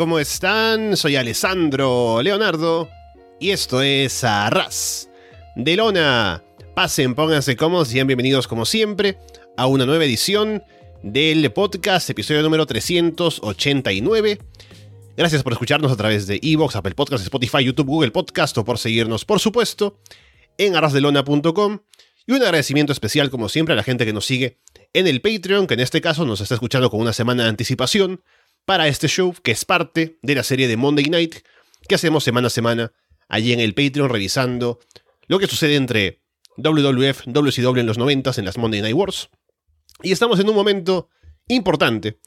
¿Cómo están? Soy Alessandro Leonardo y esto es Arras de Lona. Pasen, pónganse cómodos sean bienvenidos como siempre a una nueva edición del podcast, episodio número 389. Gracias por escucharnos a través de Evox, Apple Podcasts, Spotify, YouTube, Google Podcast o por seguirnos, por supuesto, en arrasdelona.com. Y un agradecimiento especial, como siempre, a la gente que nos sigue en el Patreon, que en este caso nos está escuchando con una semana de anticipación para este show que es parte de la serie de Monday Night que hacemos semana a semana allí en el Patreon revisando lo que sucede entre WWF, WCW en los 90 en las Monday Night Wars. Y estamos en un momento importante.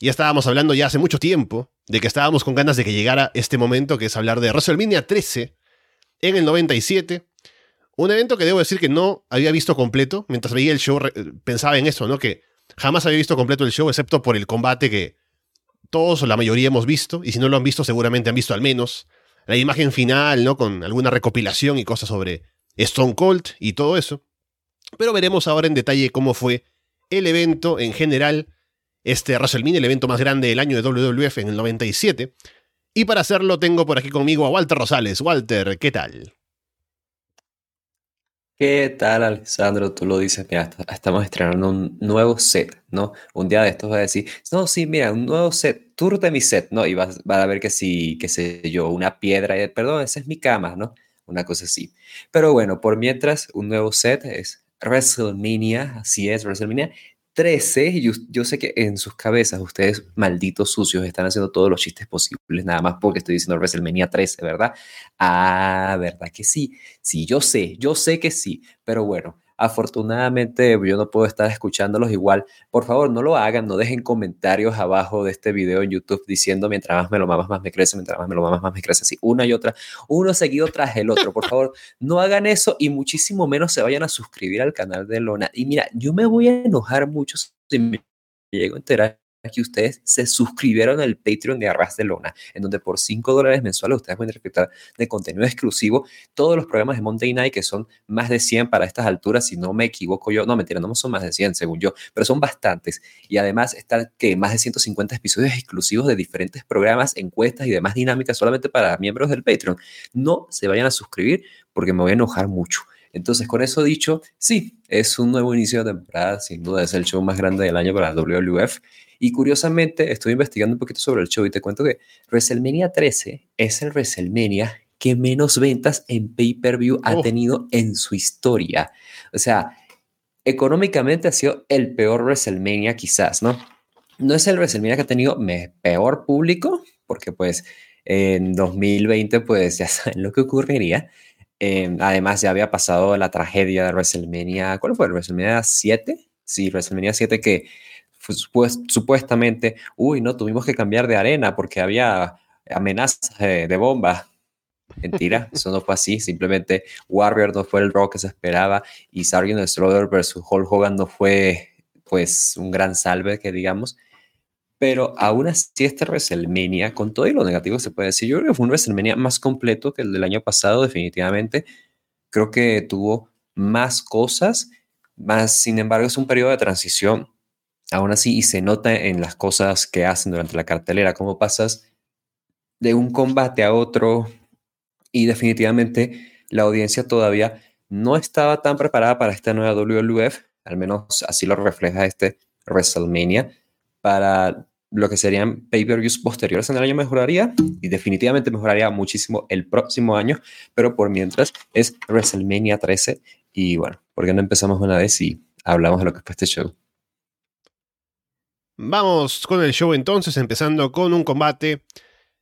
Ya estábamos hablando ya hace mucho tiempo de que estábamos con ganas de que llegara este momento, que es hablar de WrestleMania 13 en el 97. Un evento que debo decir que no había visto completo. Mientras veía el show pensaba en eso, ¿no? Que jamás había visto completo el show, excepto por el combate que todos o la mayoría hemos visto, y si no lo han visto, seguramente han visto al menos la imagen final, ¿no? Con alguna recopilación y cosas sobre Stone Cold y todo eso. Pero veremos ahora en detalle cómo fue el evento en general, este WrestleMania, el evento más grande del año de WWF en el 97. Y para hacerlo tengo por aquí conmigo a Walter Rosales. Walter, ¿qué tal? ¿Qué tal, Alessandro? Tú lo dices, mira, estamos estrenando un nuevo set, ¿no? Un día de estos va a decir, no, sí, mira, un nuevo set, tour de mi set, ¿no? Y vas, a ver que sí, qué sé yo, una piedra, y, perdón, esa es mi cama, ¿no? Una cosa así. Pero bueno, por mientras, un nuevo set es WrestleMania, así es, WrestleMania 13, yo, yo sé que en sus cabezas ustedes, malditos sucios, están haciendo todos los chistes posibles, nada más porque estoy diciendo WrestleMania 13, ¿verdad? Ah, ¿verdad que sí? Sí, yo sé, yo sé que sí, pero bueno, Afortunadamente yo no puedo estar escuchándolos igual. Por favor, no lo hagan, no dejen comentarios abajo de este video en YouTube diciendo mientras más me lo mamas, más me crece, mientras más me lo mamas, más me crece. Así, una y otra, uno seguido tras el otro. Por favor, no hagan eso y muchísimo menos se vayan a suscribir al canal de Lona. Y mira, yo me voy a enojar mucho si me llego a enterar que ustedes se suscribieron al Patreon de Arras de Lona, en donde por 5 dólares mensuales ustedes pueden disfrutar de contenido exclusivo, todos los programas de Monday Night, que son más de 100 para estas alturas, si no me equivoco yo, no mentira, no son más de 100 según yo, pero son bastantes. Y además están que más de 150 episodios exclusivos de diferentes programas, encuestas y demás dinámicas solamente para miembros del Patreon. No se vayan a suscribir porque me voy a enojar mucho. Entonces, con eso dicho, sí, es un nuevo inicio de temporada, sin duda es el show más grande del año para la WWF y curiosamente, estoy investigando un poquito sobre el show y te cuento que WrestleMania 13 es el WrestleMania que menos ventas en pay-per-view ha oh. tenido en su historia. O sea, económicamente ha sido el peor WrestleMania quizás, ¿no? No es el WrestleMania que ha tenido peor público, porque pues en 2020 pues ya saben lo que ocurriría. Em, además ya había pasado la tragedia de WrestleMania, ¿cuál fue? ¿WrestleMania 7? Sí, WrestleMania 7 que supuestamente, uy, no, tuvimos que cambiar de arena porque había amenazas de bomba. Mentira, eso no fue así. Simplemente Warrior no fue el rock que se esperaba y Sargent Stroder versus Hulk Hogan no fue, pues, un gran salve, que digamos. Pero aún así, este WrestleMania, con todo y lo negativo se puede decir, yo creo que fue un WrestleMania más completo que el del año pasado, definitivamente. Creo que tuvo más cosas, más, sin embargo, es un periodo de transición aún así, y se nota en las cosas que hacen durante la cartelera, cómo pasas de un combate a otro y definitivamente la audiencia todavía no estaba tan preparada para esta nueva WWF, al menos así lo refleja este WrestleMania, para lo que serían pay-per-views posteriores en el año mejoraría y definitivamente mejoraría muchísimo el próximo año, pero por mientras es WrestleMania 13 y bueno, ¿por qué no empezamos una vez y hablamos de lo que fue este show? Vamos con el show entonces, empezando con un combate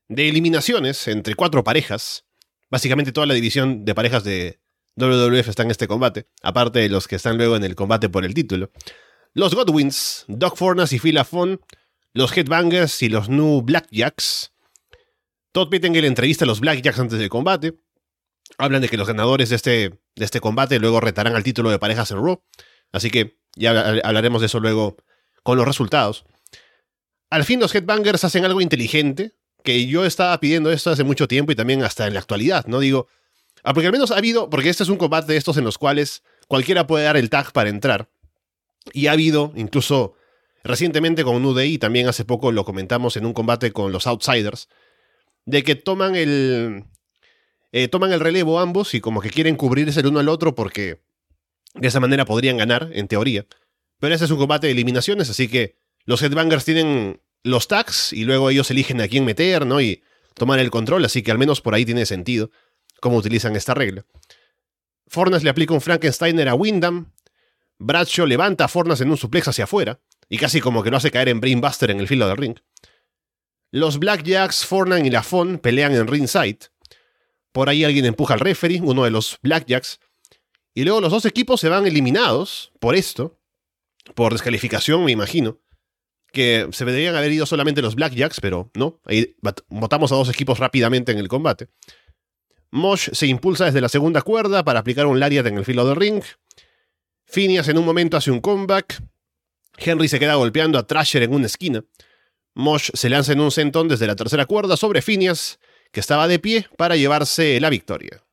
de eliminaciones entre cuatro parejas. Básicamente toda la división de parejas de WWF está en este combate, aparte de los que están luego en el combate por el título. Los Godwins, Doc Fornas y Phil Lafon, los Headbangers y los New Blackjacks. Todd Pittengill entrevista a los Blackjacks antes del combate. Hablan de que los ganadores de este, de este combate luego retarán al título de parejas en Raw. Así que ya hablaremos de eso luego con los resultados. Al fin los Headbangers hacen algo inteligente, que yo estaba pidiendo esto hace mucho tiempo y también hasta en la actualidad, ¿no? Digo, ah, porque al menos ha habido, porque este es un combate de estos en los cuales cualquiera puede dar el tag para entrar. Y ha habido, incluso recientemente con UDI, también hace poco lo comentamos en un combate con los Outsiders, de que toman el, eh, toman el relevo ambos y como que quieren cubrirse el uno al otro porque de esa manera podrían ganar, en teoría. Pero ese es un combate de eliminaciones, así que los Headbangers tienen los tags y luego ellos eligen a quién meter, ¿no? Y tomar el control, así que al menos por ahí tiene sentido cómo utilizan esta regla. Fornas le aplica un Frankensteiner a Windham. Bradshaw levanta a Fornas en un suplex hacia afuera y casi como que lo hace caer en Brainbuster en el filo del ring. Los Blackjacks, Fornan y Lafon pelean en ringside. Por ahí alguien empuja al referee, uno de los Blackjacks. Y luego los dos equipos se van eliminados por esto. Por descalificación, me imagino que se deberían haber ido solamente los Blackjacks, pero no. Ahí votamos a dos equipos rápidamente en el combate. Mosh se impulsa desde la segunda cuerda para aplicar un lariat en el filo del ring. Phineas en un momento hace un comeback. Henry se queda golpeando a Trasher en una esquina. Mosh se lanza en un sentón desde la tercera cuerda sobre Phineas, que estaba de pie para llevarse la victoria.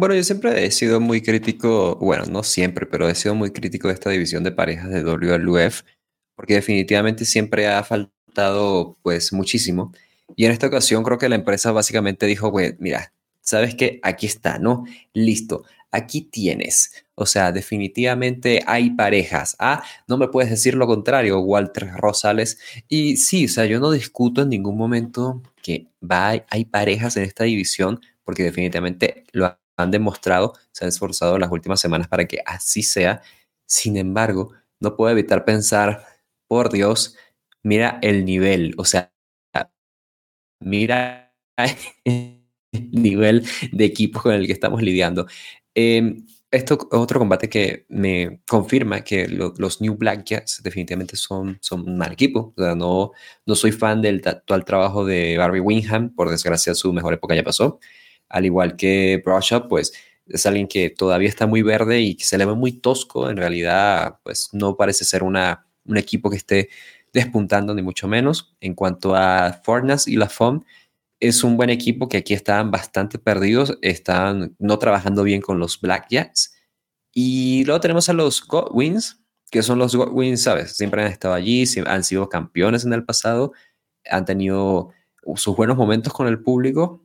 Bueno, yo siempre he sido muy crítico, bueno, no siempre, pero he sido muy crítico de esta división de parejas de WLUF, porque definitivamente siempre ha faltado pues muchísimo. Y en esta ocasión creo que la empresa básicamente dijo, pues mira, sabes que aquí está, ¿no? Listo, aquí tienes. O sea, definitivamente hay parejas. Ah, no me puedes decir lo contrario, Walter Rosales. Y sí, o sea, yo no discuto en ningún momento que va, hay parejas en esta división, porque definitivamente lo han demostrado, se han esforzado las últimas semanas para que así sea. Sin embargo, no puedo evitar pensar, por Dios, mira el nivel, o sea, mira el nivel de equipo con el que estamos lidiando. Em, esto es otro combate que me confirma que los New Black Jets definitivamente son, son un mal equipo. O sea, no, no soy fan del actual trabajo de Barry Wingham, por desgracia su mejor época ya pasó al igual que Brush pues es alguien que todavía está muy verde y que se le ve muy tosco. En realidad, pues no parece ser una, un equipo que esté despuntando, ni mucho menos. En cuanto a Fornas y la FOM, es un buen equipo que aquí están bastante perdidos, están no trabajando bien con los Black Jacks. Y luego tenemos a los Godwins, que son los Godwins, ¿sabes? Siempre han estado allí, han sido campeones en el pasado, han tenido sus buenos momentos con el público,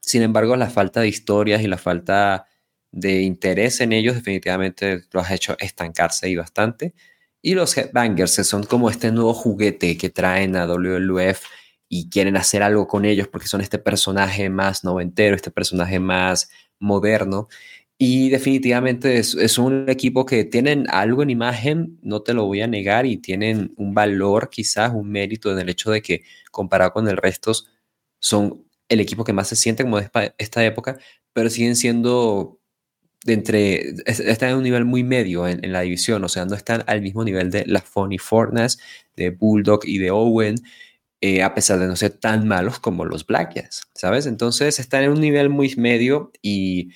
sin embargo, la falta de historias y la falta de interés en ellos definitivamente los ha hecho estancarse y bastante. Y los Headbangers son como este nuevo juguete que traen a WLF y quieren hacer algo con ellos porque son este personaje más noventero, este personaje más moderno. Y definitivamente es, un equipo que tienen algo en imagen, no te lo voy a negar, y tienen un valor, quizás un mérito en el hecho de que comparado con el resto son el equipo que más se siente como de esta época, pero siguen siendo de entre, están en un nivel muy medio en, la división, o sea, no están al mismo nivel de la Funny Fortness, de Bulldog y de Owen, eh, a pesar de no ser tan malos como los Black ¿sabes? Entonces están en un nivel muy medio y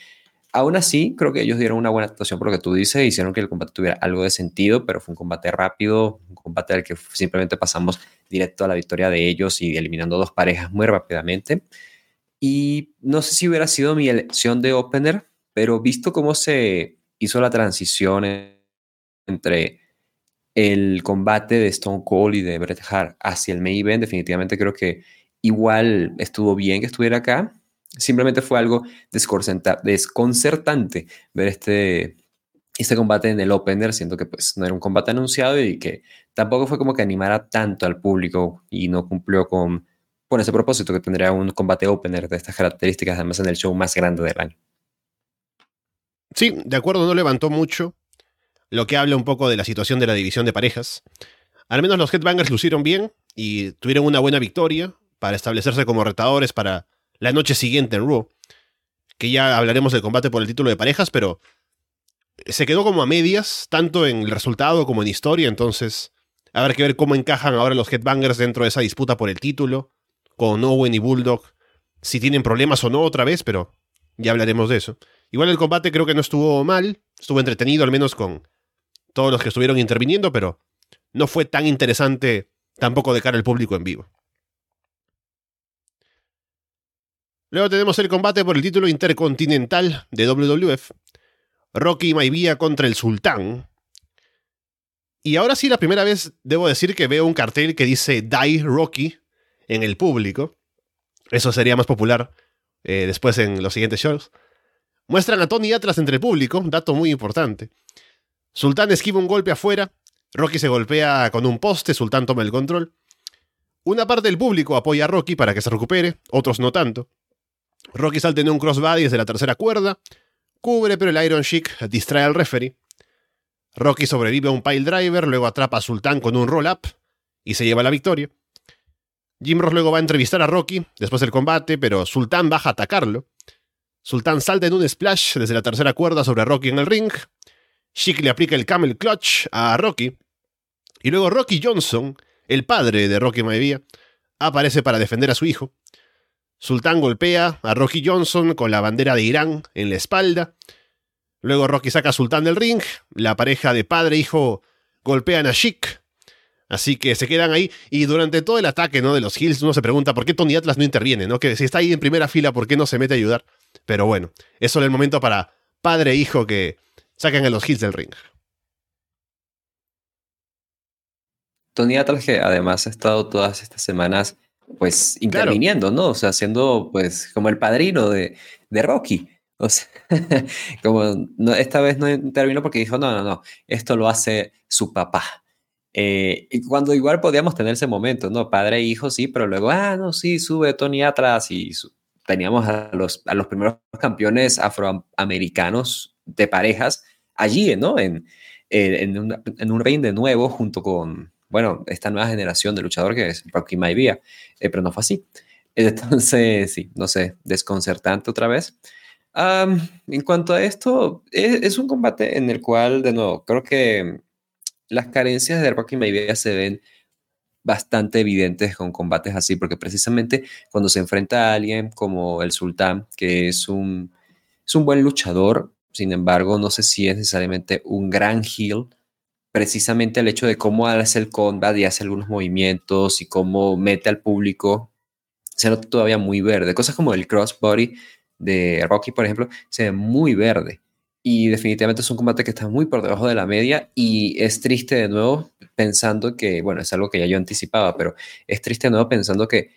aún así creo que ellos dieron una buena actuación por lo que tú dices, hicieron que el combate tuviera algo de sentido, pero fue un combate rápido, un combate al que simplemente pasamos directo a la victoria de ellos y eliminando dos parejas muy rápidamente. Y no sé si hubiera sido mi elección de opener, pero visto cómo se hizo la transición entre el combate de Stone Cold y de Bret Hart hacia el main event, definitivamente creo que igual estuvo bien que estuviera acá. Simplemente fue algo desconcertante ver este, este combate en el opener, siento que pues no era un combate anunciado y que tampoco fue como que animara tanto al público y no cumplió con, con ese propósito que tendría un combate opener de estas características, además en el show más grande del año. Sí, de acuerdo, no levantó mucho. lo que habla un poco de la situación de la división de parejas. Al menos los Headbangers lucieron bien y tuvieron una buena victoria para establecerse como retadores para la noche siguiente en Raw. Que ya hablaremos del combate por el título de parejas, pero se quedó como a medias, tanto en el resultado como en historia, entonces habrá que ver cómo encajan ahora los Headbangers dentro de esa disputa por el título, con Owen y Bulldog, si tienen problemas o no otra vez, pero ya hablaremos de eso. Igual el combate creo que no estuvo mal, estuvo entretenido al menos con todos los que estuvieron interviniendo, pero no fue tan interesante tampoco de cara al público en vivo. Luego tenemos el combate por el título intercontinental de WWF. Rocky Maivia contra el Sultán. Y ahora sí, la primera vez debo decir que veo un cartel que dice Die Rocky en el público. Eso sería más popular eh, después en los siguientes shows. Muestran a Tony Atlas entre el público, dato muy importante. Sultán esquiva un golpe afuera, Rocky se golpea con un poste, Sultán toma el control. Una parte del público apoya a Rocky para que se recupere, otros no tanto. Rocky salta en un crossbody desde la tercera cuerda, cubre pero el Iron Sheik distrae al referee. Rocky sobrevive a un pile driver, luego atrapa a Sultán con un roll-up y se lleva la victoria. Jim Ross luego va a entrevistar a Rocky después del combate, pero Sultán baja a atacarlo. Sultán salta en un splash desde la tercera cuerda sobre Rocky en el ring. Sheik le aplica el camel clutch a Rocky. Y luego Rocky Johnson, el padre de Rocky Maivia, aparece para defender a su hijo. Sultán golpea a Rocky Johnson con la bandera de Irán en la espalda. Luego Rocky saca a Sultán del ring. La pareja de padre e hijo golpean a Sheik. Así que se quedan ahí y durante todo el ataque ¿no? de los Hills uno se pregunta por qué Tony Atlas no interviene, ¿no? Que si está ahí en primera fila, ¿por qué no se mete a ayudar? Pero bueno, es solo el momento para padre e hijo que sacan a los Hills del ring. Tony Atlas que además ha estado todas estas semanas pues interviniendo, ¿no? O sea, siendo pues como el padrino de, de Rocky. O sea, como no, esta vez no intervino porque dijo, no, no, no, esto lo hace su papá. Eh, y cuando igual podíamos tener ese momento, ¿no? Padre e hijo, sí, pero luego, ah, no, sí, sube Tony atrás y teníamos a los, a los primeros campeones afroamericanos de parejas allí, ¿no? En, en, un, en un ring de nuevo junto con, bueno, esta nueva generación de luchador que es Rocky Maivia, eh, pero no fue así. Entonces, sí, no sé, desconcertante otra vez. en cuanto a esto, es, un combate en el cual, de nuevo, creo que las carencias de Rocky Maivia se ven bastante evidentes con combates así, porque precisamente cuando se enfrenta a alguien como el Sultán, que es un, es un buen luchador, sin embargo, no sé si es necesariamente un gran heel, precisamente el hecho de cómo hace el combat y hace algunos movimientos y cómo mete al público, se nota todavía muy verde. Cosas como el crossbody de Rocky, por ejemplo, se ve muy verde. Y definitivamente es un combate que está muy por debajo de la media y es triste de nuevo pensando que, bueno, es algo que ya yo anticipaba, pero es triste de nuevo pensando que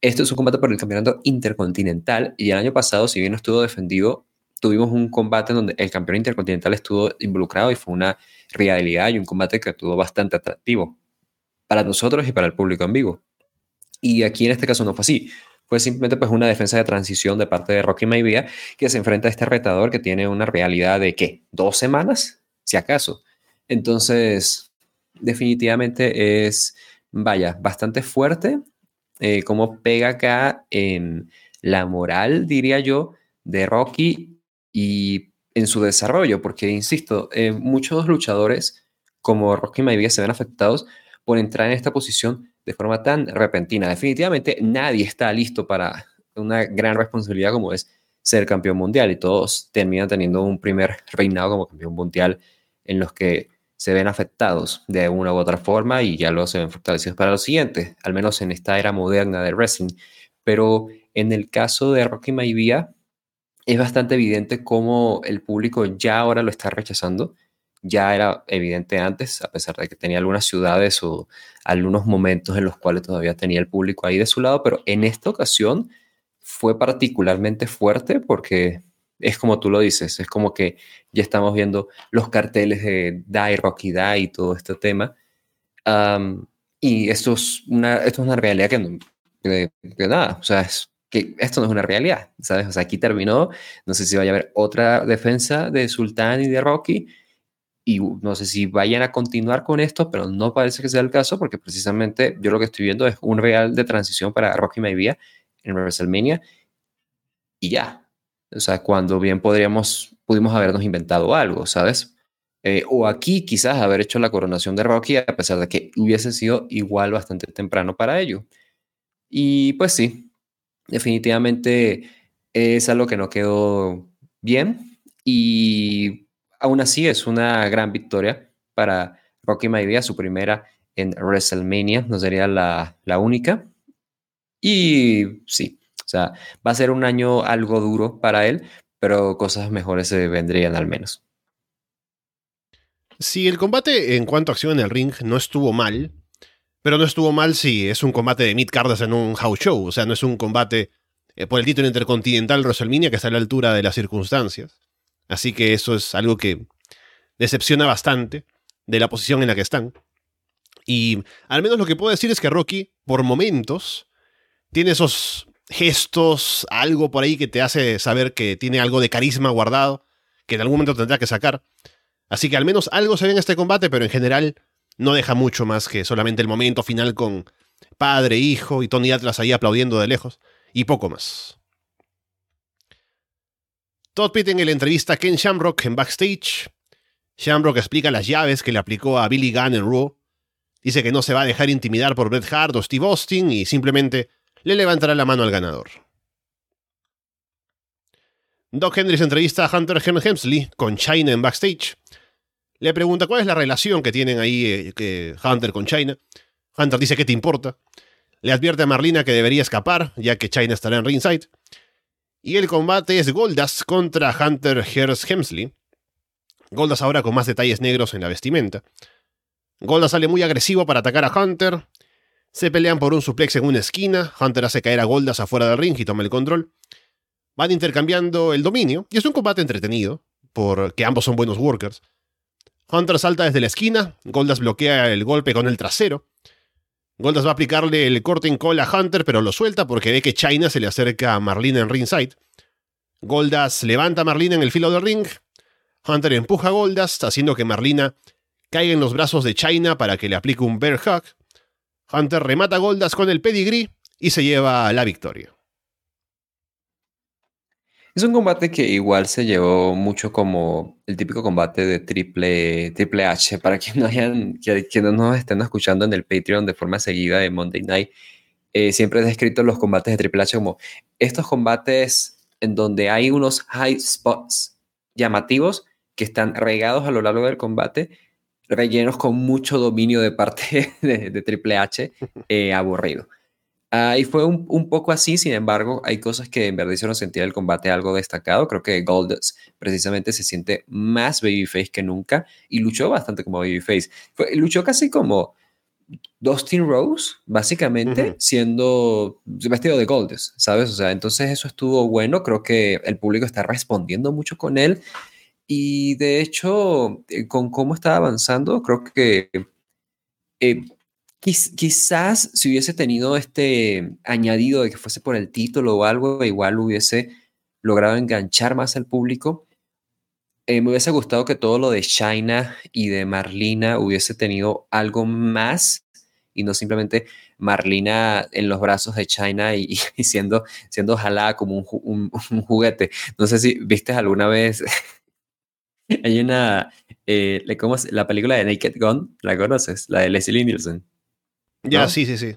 esto es un combate por el campeonato intercontinental y el año pasado, si bien estuvo defendido, tuvimos un combate en donde el campeón intercontinental estuvo involucrado y fue una realidad y un combate que estuvo bastante atractivo para nosotros y para el público en vivo. Y aquí en este caso no fue así fue simplemente pues una defensa de transición de parte de Rocky Maivia que se enfrenta a este retador que tiene una realidad de ¿qué? ¿Dos semanas? Si acaso. Entonces, definitivamente es, vaya, bastante fuerte eh, como pega acá en la moral, diría yo, de Rocky y en su desarrollo, porque, insisto, eh, muchos luchadores como Rocky Maivia se ven afectados por entrar en esta posición de forma tan repentina. Definitivamente nadie está listo para una gran responsabilidad como es ser campeón mundial y todos terminan teniendo un primer reinado como campeón mundial en los que se ven afectados de una u otra forma y ya luego se ven fortalecidos para lo siguiente, al menos en esta era moderna del wrestling. Pero en el caso de Rocky Maivia es bastante evidente cómo el público ya ahora lo está rechazando ya era evidente antes, a pesar de que tenía algunas ciudades o algunos momentos en los cuales todavía tenía el público ahí de su lado, pero en esta ocasión fue particularmente fuerte porque es como tú lo dices, es como que ya estamos viendo los carteles de Die, Rocky Die y todo este tema. y esto es, una, es una realidad que, no, nada, o sea, que esto no es una realidad, ¿sabes? O sea, aquí terminó, no sé si vaya a haber otra defensa de Sultán y de Rocky, y no sé si vayan a continuar con esto, pero no parece que sea el caso porque precisamente yo lo que estoy viendo es un real de transición para Rocky Maivia en WrestleMania y ya. O sea, cuando bien podríamos, pudimos habernos inventado algo, ¿sabes? Eh, o aquí quizás haber hecho la coronación de Rocky a pesar de que hubiese sido igual bastante temprano para ello. Y pues sí, definitivamente es algo que no quedó bien y aún así es una gran victoria para Rocky Maivia, su primera en WrestleMania, no sería la, la única. Y sí, o sea, va a ser un año algo duro para él, pero cosas mejores se vendrían al menos. Sí, el combate en cuanto a acción en el ring no estuvo mal, pero no estuvo mal si es un combate de mid cardas en un house show, o sea, no es un combate eh, por el título intercontinental WrestleMania que está a la altura de las circunstancias. Así que eso es algo que decepciona bastante de la posición en la que están. Y al menos lo que puedo decir es que Rocky, por momentos, tiene esos gestos, algo por ahí que te hace saber que tiene algo de carisma guardado, que en algún momento tendrá que sacar. Así que al menos algo se ve en este combate, pero en general no deja mucho más que solamente el momento final con padre, hijo y Tony Atlas ahí aplaudiendo de lejos, y poco más. Todd Pitt en la entrevista a Ken Shamrock en backstage. Shamrock explica las llaves que le aplicó a Billy Gunn en Raw. Dice que no se va a dejar intimidar por Bret Hart o Steve Austin y simplemente le levantará la mano al ganador. Doc Hendricks entrevista a Hunter Hemsley con China en backstage. Le pregunta cuál es la relación que tienen ahí eh, Hunter con China. Hunter dice que te importa. Le advierte a Marlina que debería escapar, ya que China estará en ringside. Y el combate es Goldas contra Hunter Hearst Hemsley. Goldas ahora con más detalles negros en la vestimenta. Goldas sale muy agresivo para atacar a Hunter. Se pelean por un suplex en una esquina. Hunter hace caer a Goldas afuera del ring y toma el control. Van intercambiando el dominio. Y es un combate entretenido, porque ambos son buenos workers. Hunter salta desde la esquina. Goldas bloquea el golpe con el trasero. Goldas va a aplicarle el corte en a Hunter, pero lo suelta porque ve que China se le acerca a Marlina en ringside. Goldas levanta a Marlina en el filo del ring. Hunter empuja a Goldas, haciendo que Marlina caiga en los brazos de China para que le aplique un bear hug. Hunter remata a Goldas con el pedigree y se lleva la victoria. Es un combate que igual se llevó mucho como el típico combate de triple, triple H. Para quienes no, hayan, que, no nos estén escuchando en el Patreon de forma seguida de Monday Night, eh, siempre he descrito los combates de Triple H como estos combates en donde hay unos high spots llamativos que están regados a lo largo del combate, rellenos con mucho dominio de parte de, Triple H, eh, aburrido. Ah, y fue un, un, poco así, sin embargo, hay cosas que en verdad hicieron sentir el combate algo destacado. Creo que Goldust precisamente se siente más babyface que nunca y luchó bastante como babyface. Fue, luchó casi como Dustin Rose, básicamente, siendo vestido de Goldust, ¿sabes? O sea, entonces eso estuvo bueno. Creo que el público está respondiendo mucho con él. Y de hecho, eh, con cómo está avanzando, creo que eh, quizás si hubiese tenido este añadido de que fuese por el título o algo, igual hubiese logrado enganchar más al público. Eh, me hubiese gustado que todo lo de China y de Marlina hubiese tenido algo más y no simplemente Marlina en los brazos de China y, siendo, siendo jalada como un, juguete. No sé si viste alguna vez, hay una, eh, ¿cómo es? la película de Naked Gun, ¿la conoces? La de Leslie Nielsen. Ya, sí, sí, sí.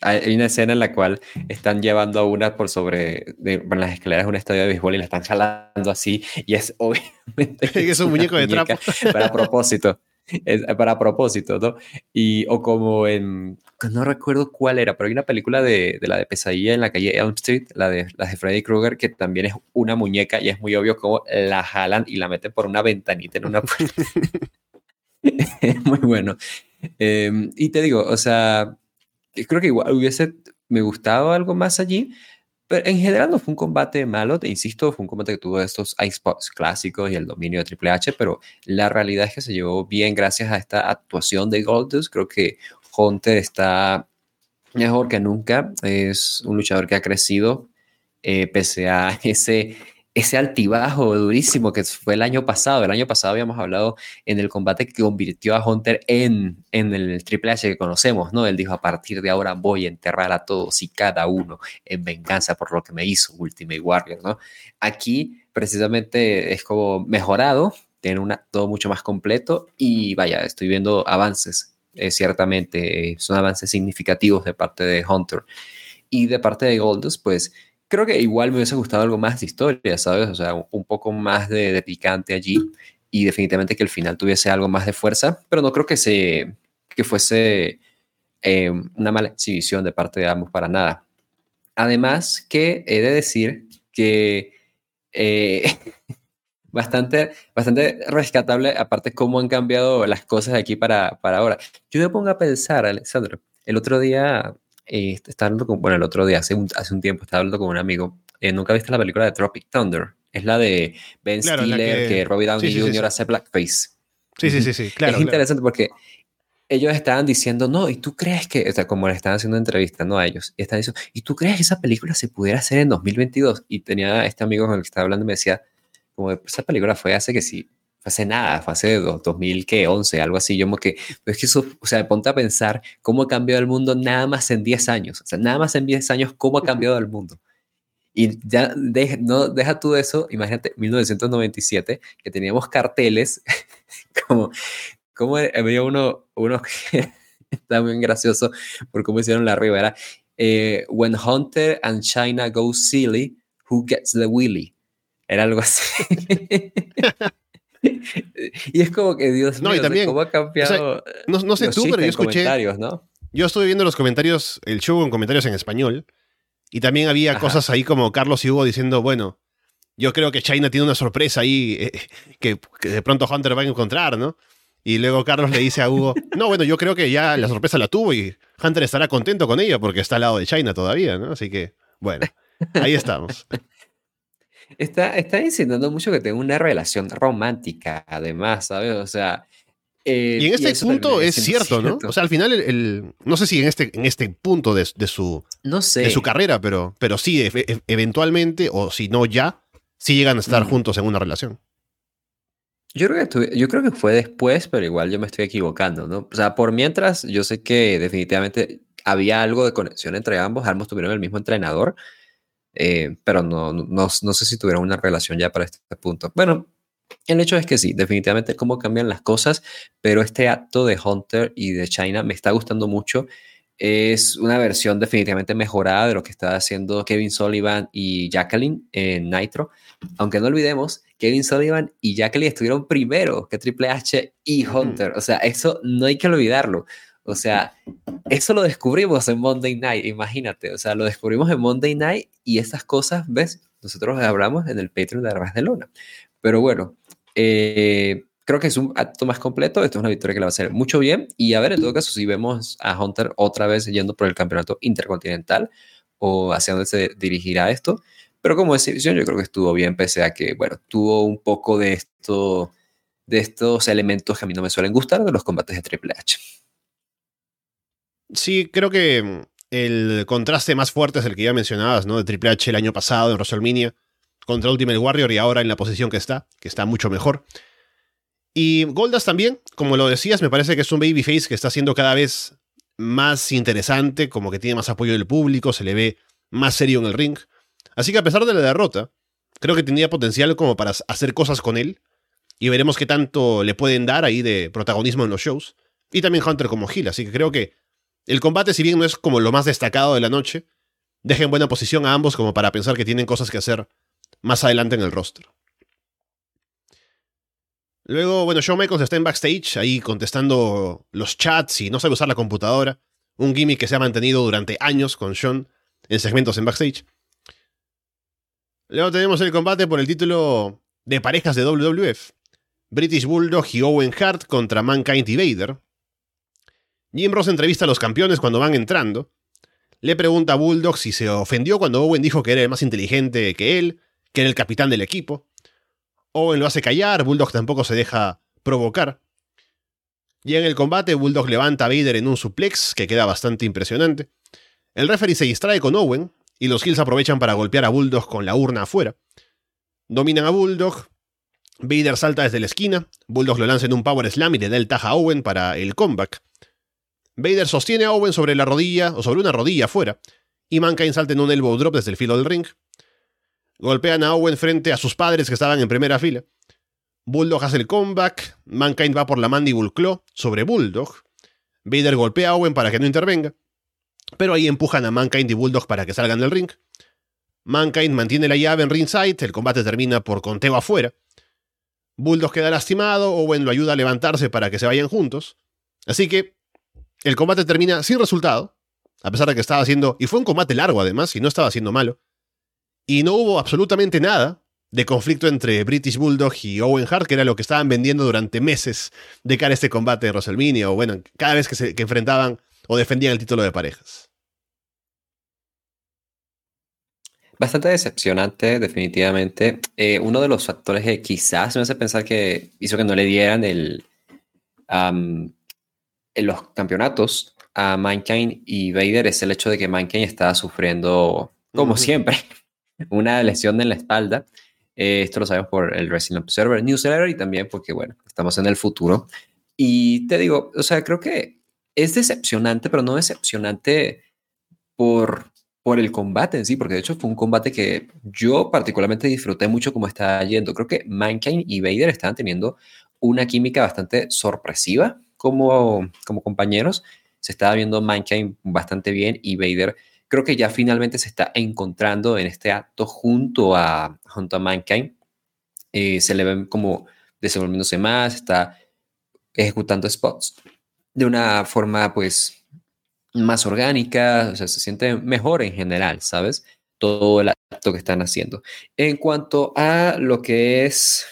Hay una escena en la cual están llevando a una por sobre de, las escaleras de un estadio de béisbol y la están jalando así y es obviamente es un muñeco de trapo. para propósito. Es para propósito no y o como en no recuerdo cuál era pero hay una película de, de la de pesadilla en la calle Elm Street la de la de Freddy Krueger que también es una muñeca y es muy obvio cómo la jalan y la meten por una ventanita en una puerta. Es muy bueno Em, y te digo, o sea, creo que igual hubiese, me gustado algo más allí, pero en general no fue un combate malo, te insisto, fue un combate que tuvo estos spots clásicos y el dominio de Triple H, pero la realidad es que se llevó bien gracias a esta actuación de Goldust. Creo que Hunter está mejor que nunca, es un luchador que ha crecido eh, pese a ese ese altibajo durísimo que fue el año pasado. El año pasado habíamos hablado en el combate que convirtió a Hunter en, en el Triple H que conocemos, ¿no? Él dijo, a partir de ahora voy a enterrar a todos y cada uno en venganza por lo que me hizo Ultimate Warrior, ¿no? Aquí precisamente es como mejorado, tiene una, todo mucho más completo y vaya, estoy viendo avances, eh, ciertamente, son avances significativos de parte de Hunter. Y de parte de Goldust, pues creo que igual me hubiese gustado algo más de historia, ¿sabes? O sea, un, poco más de, picante allí y definitivamente que el final tuviese algo más de fuerza, pero no creo que, se, que fuese eh, una mala exhibición de parte de ambos para nada. Además que he de decir que eh, bastante, bastante rescatable, aparte cómo han cambiado las cosas de aquí para, para ahora. Yo me pongo a pensar, Alexandro, el otro día, eh, estaba hablando con, bueno, el otro día, hace un, hace un tiempo, estaba hablando con un amigo, eh, ¿nunca viste la película de Tropic Thunder? Es la de Ben Stiller, que... Robbie Downey Jr. hace blackface. Sí, sí, sí, sí, claro. Es interesante porque ellos estaban diciendo, no, ¿y tú crees que, o sea, como le estaban haciendo entrevistas, no a ellos, y estaban diciendo, ¿y tú crees que esa película se pudiera hacer en 2022? Y tenía este amigo con el que estaba hablando y me decía, como esa película fue hace que sí, hace nada, fue hace 2011, algo así, yo como que, pues es que eso, o sea, ponte a pensar cómo ha cambiado el mundo nada más en 10 años, o sea, nada más en 10 años, cómo ha cambiado el mundo. Y ya no, deja tú eso, imagínate, 1997, que teníamos carteles como como había uno, uno que está muy gracioso por cómo hicieron la ribera. Eh, When Hunter and China go silly, who gets the willy? Era algo así. y es como que Dios no, mío, también, cómo ha cambiado. no, sé tú, pero yo escuché. ¿no? Yo estuve viendo los comentarios, el show en comentarios en español, y también había cosas ahí como Carlos y Hugo diciendo, bueno, yo creo que China tiene una sorpresa ahí eh, que, que, de pronto Hunter va a encontrar, ¿no? Y luego Carlos le dice a Hugo, no, bueno, yo creo que ya la sorpresa la tuvo y Hunter estará contento con ella porque está al lado de China todavía, ¿no? Así que, bueno, ahí estamos. Está, está insinuando mucho que tengo una relación romántica, además, ¿sabes? O sea... Eh, y en este punto es cierto, ¿no? O sea, al final, el, no sé si en este, en este punto de, su, no sé. de su carrera, pero, pero sí, e, eventualmente, o si no ya, sí llegan a estar juntos en una relación. Yo creo, que yo creo que fue después, pero igual yo me estoy equivocando, ¿no? O sea, por mientras, yo sé que definitivamente había algo de conexión entre ambos, ambos tuvieron el mismo entrenador, eh, pero no, no, no, sé si tuvieron una relación ya para este punto. Bueno, el hecho es que sí, definitivamente cómo cambian las cosas, pero este acto de Hunter y de China me está gustando mucho. Es una versión definitivamente mejorada de lo que está haciendo Kevin Sullivan y Jacqueline en Nitro. Aunque no olvidemos, Kevin Sullivan y Jacqueline estuvieron primero que Triple H y Hunter. O sea, eso no hay que olvidarlo. O sea, eso lo descubrimos en Monday Night, imagínate. O sea, lo descubrimos en Monday Night y estas cosas, ¿ves? Nosotros hablamos en el Patreon de Arras de Luna. Pero bueno, eh, creo que es un acto más completo. Esto es una victoria que le va a hacer mucho bien. Y a ver, en todo caso, si vemos a Hunter otra vez yendo por el campeonato intercontinental o hacia dónde se dirigirá esto, pero como exhibición yo creo que estuvo bien, pese a que, bueno, tuvo un poco de, esto, de estos elementos que a mí no me suelen gustar de los combates de Triple H. Sí, creo que mm, el contraste más fuerte es el que ya mencionabas, ¿no? De Triple H el año pasado en WrestleMania contra Ultimate Warrior y ahora en la posición que está, que está mucho mejor. Y Goldas también, como lo decías, me parece que es un babyface que está siendo cada vez más interesante, como que tiene más apoyo del público, se le ve más serio en el ring. Así que a pesar de la derrota, creo que tenía potencial como para hacer cosas con él. Y veremos qué tanto le pueden dar ahí de protagonismo en los shows. Y también Hunter como Hill. Así que creo que el combate, si bien no es como lo más destacado de la noche, deja en buena posición a ambos como para pensar que tienen cosas que hacer más adelante en el roster. Luego, bueno, Shawn Michaels está en backstage, ahí contestando los chats y no sabe usar la computadora. Un gimmick que se ha mantenido durante años con Shawn en segmentos en backstage. Luego tenemos el combate por el título de parejas de WWF. British Bulldog y Owen Hart contra Mankind y. Jim Ross entrevista a los campeones cuando van entrando. Le pregunta a Bulldog si se ofendió cuando Owen dijo que era el más inteligente que él, que era el capitán del equipo. Owen lo hace callar, Bulldog tampoco se deja provocar. Y en el combate, Bulldog levanta a Vader en un suplex que queda bastante impresionante. El referee se distrae con Owen, y los Hills aprovechan para golpear a Bulldog con la urna afuera. Dominan a Bulldog. Vader salta desde la esquina. Bulldog lo lanza en un Power Slam y le da el taja a Owen para el comeback. Vader sostiene a Owen sobre la rodilla o sobre una rodilla afuera. Y Mankind salta en un elbow drop desde el filo del ring. Golpean a Owen frente a sus padres que estaban en primera fila. Bulldog hace el comeback. Mankind va por la Mandible Claw sobre Bulldog. Vader golpea a Owen para que no intervenga. Pero ahí empujan a Mankind y Bulldog para que salgan del ring. Mankind mantiene la llave en ringside, el combate termina por conteo afuera. Bulldog queda lastimado, Owen lo ayuda a levantarse para que se vayan juntos. Así que el combate termina sin resultado, a pesar de que estaba haciendo, y fue un combate largo además, y no estaba haciendo malo. Y no hubo absolutamente nada de conflicto entre British Bulldog y Owen Hart, que era lo que estaban vendiendo durante meses de cara a este combate de WrestleMania, o bueno, cada vez que se enfrentaban o defendían el título de parejas. Bastante decepcionante, definitivamente. Eh, uno de los factores que quizás me hace pensar que hizo que no le dieran el, en los campeonatos a Mankind y Vader es el hecho de que Mankind estaba sufriendo, como siempre, una lesión en la espalda. Eh, esto lo sabemos por el Wrestling Observer Newsletter y también porque, bueno, estamos en el futuro. Y te digo, o sea, creo que es decepcionante, pero no decepcionante por, por el combate en sí, porque de hecho fue un combate que yo particularmente disfruté mucho como estaba yendo. Creo que Mankind y Vader estaban teniendo una química bastante sorpresiva como, como compañeros. Se estaba viendo Mankind bastante bien y Vader creo que ya finalmente se está encontrando en este acto junto a, junto a Mankind. Eh, se le ven como desenvolviéndose más, está ejecutando spots de una forma pues más orgánica, o sea, se siente mejor en general, ¿sabes? Todo el acto que están haciendo. En cuanto a lo que es,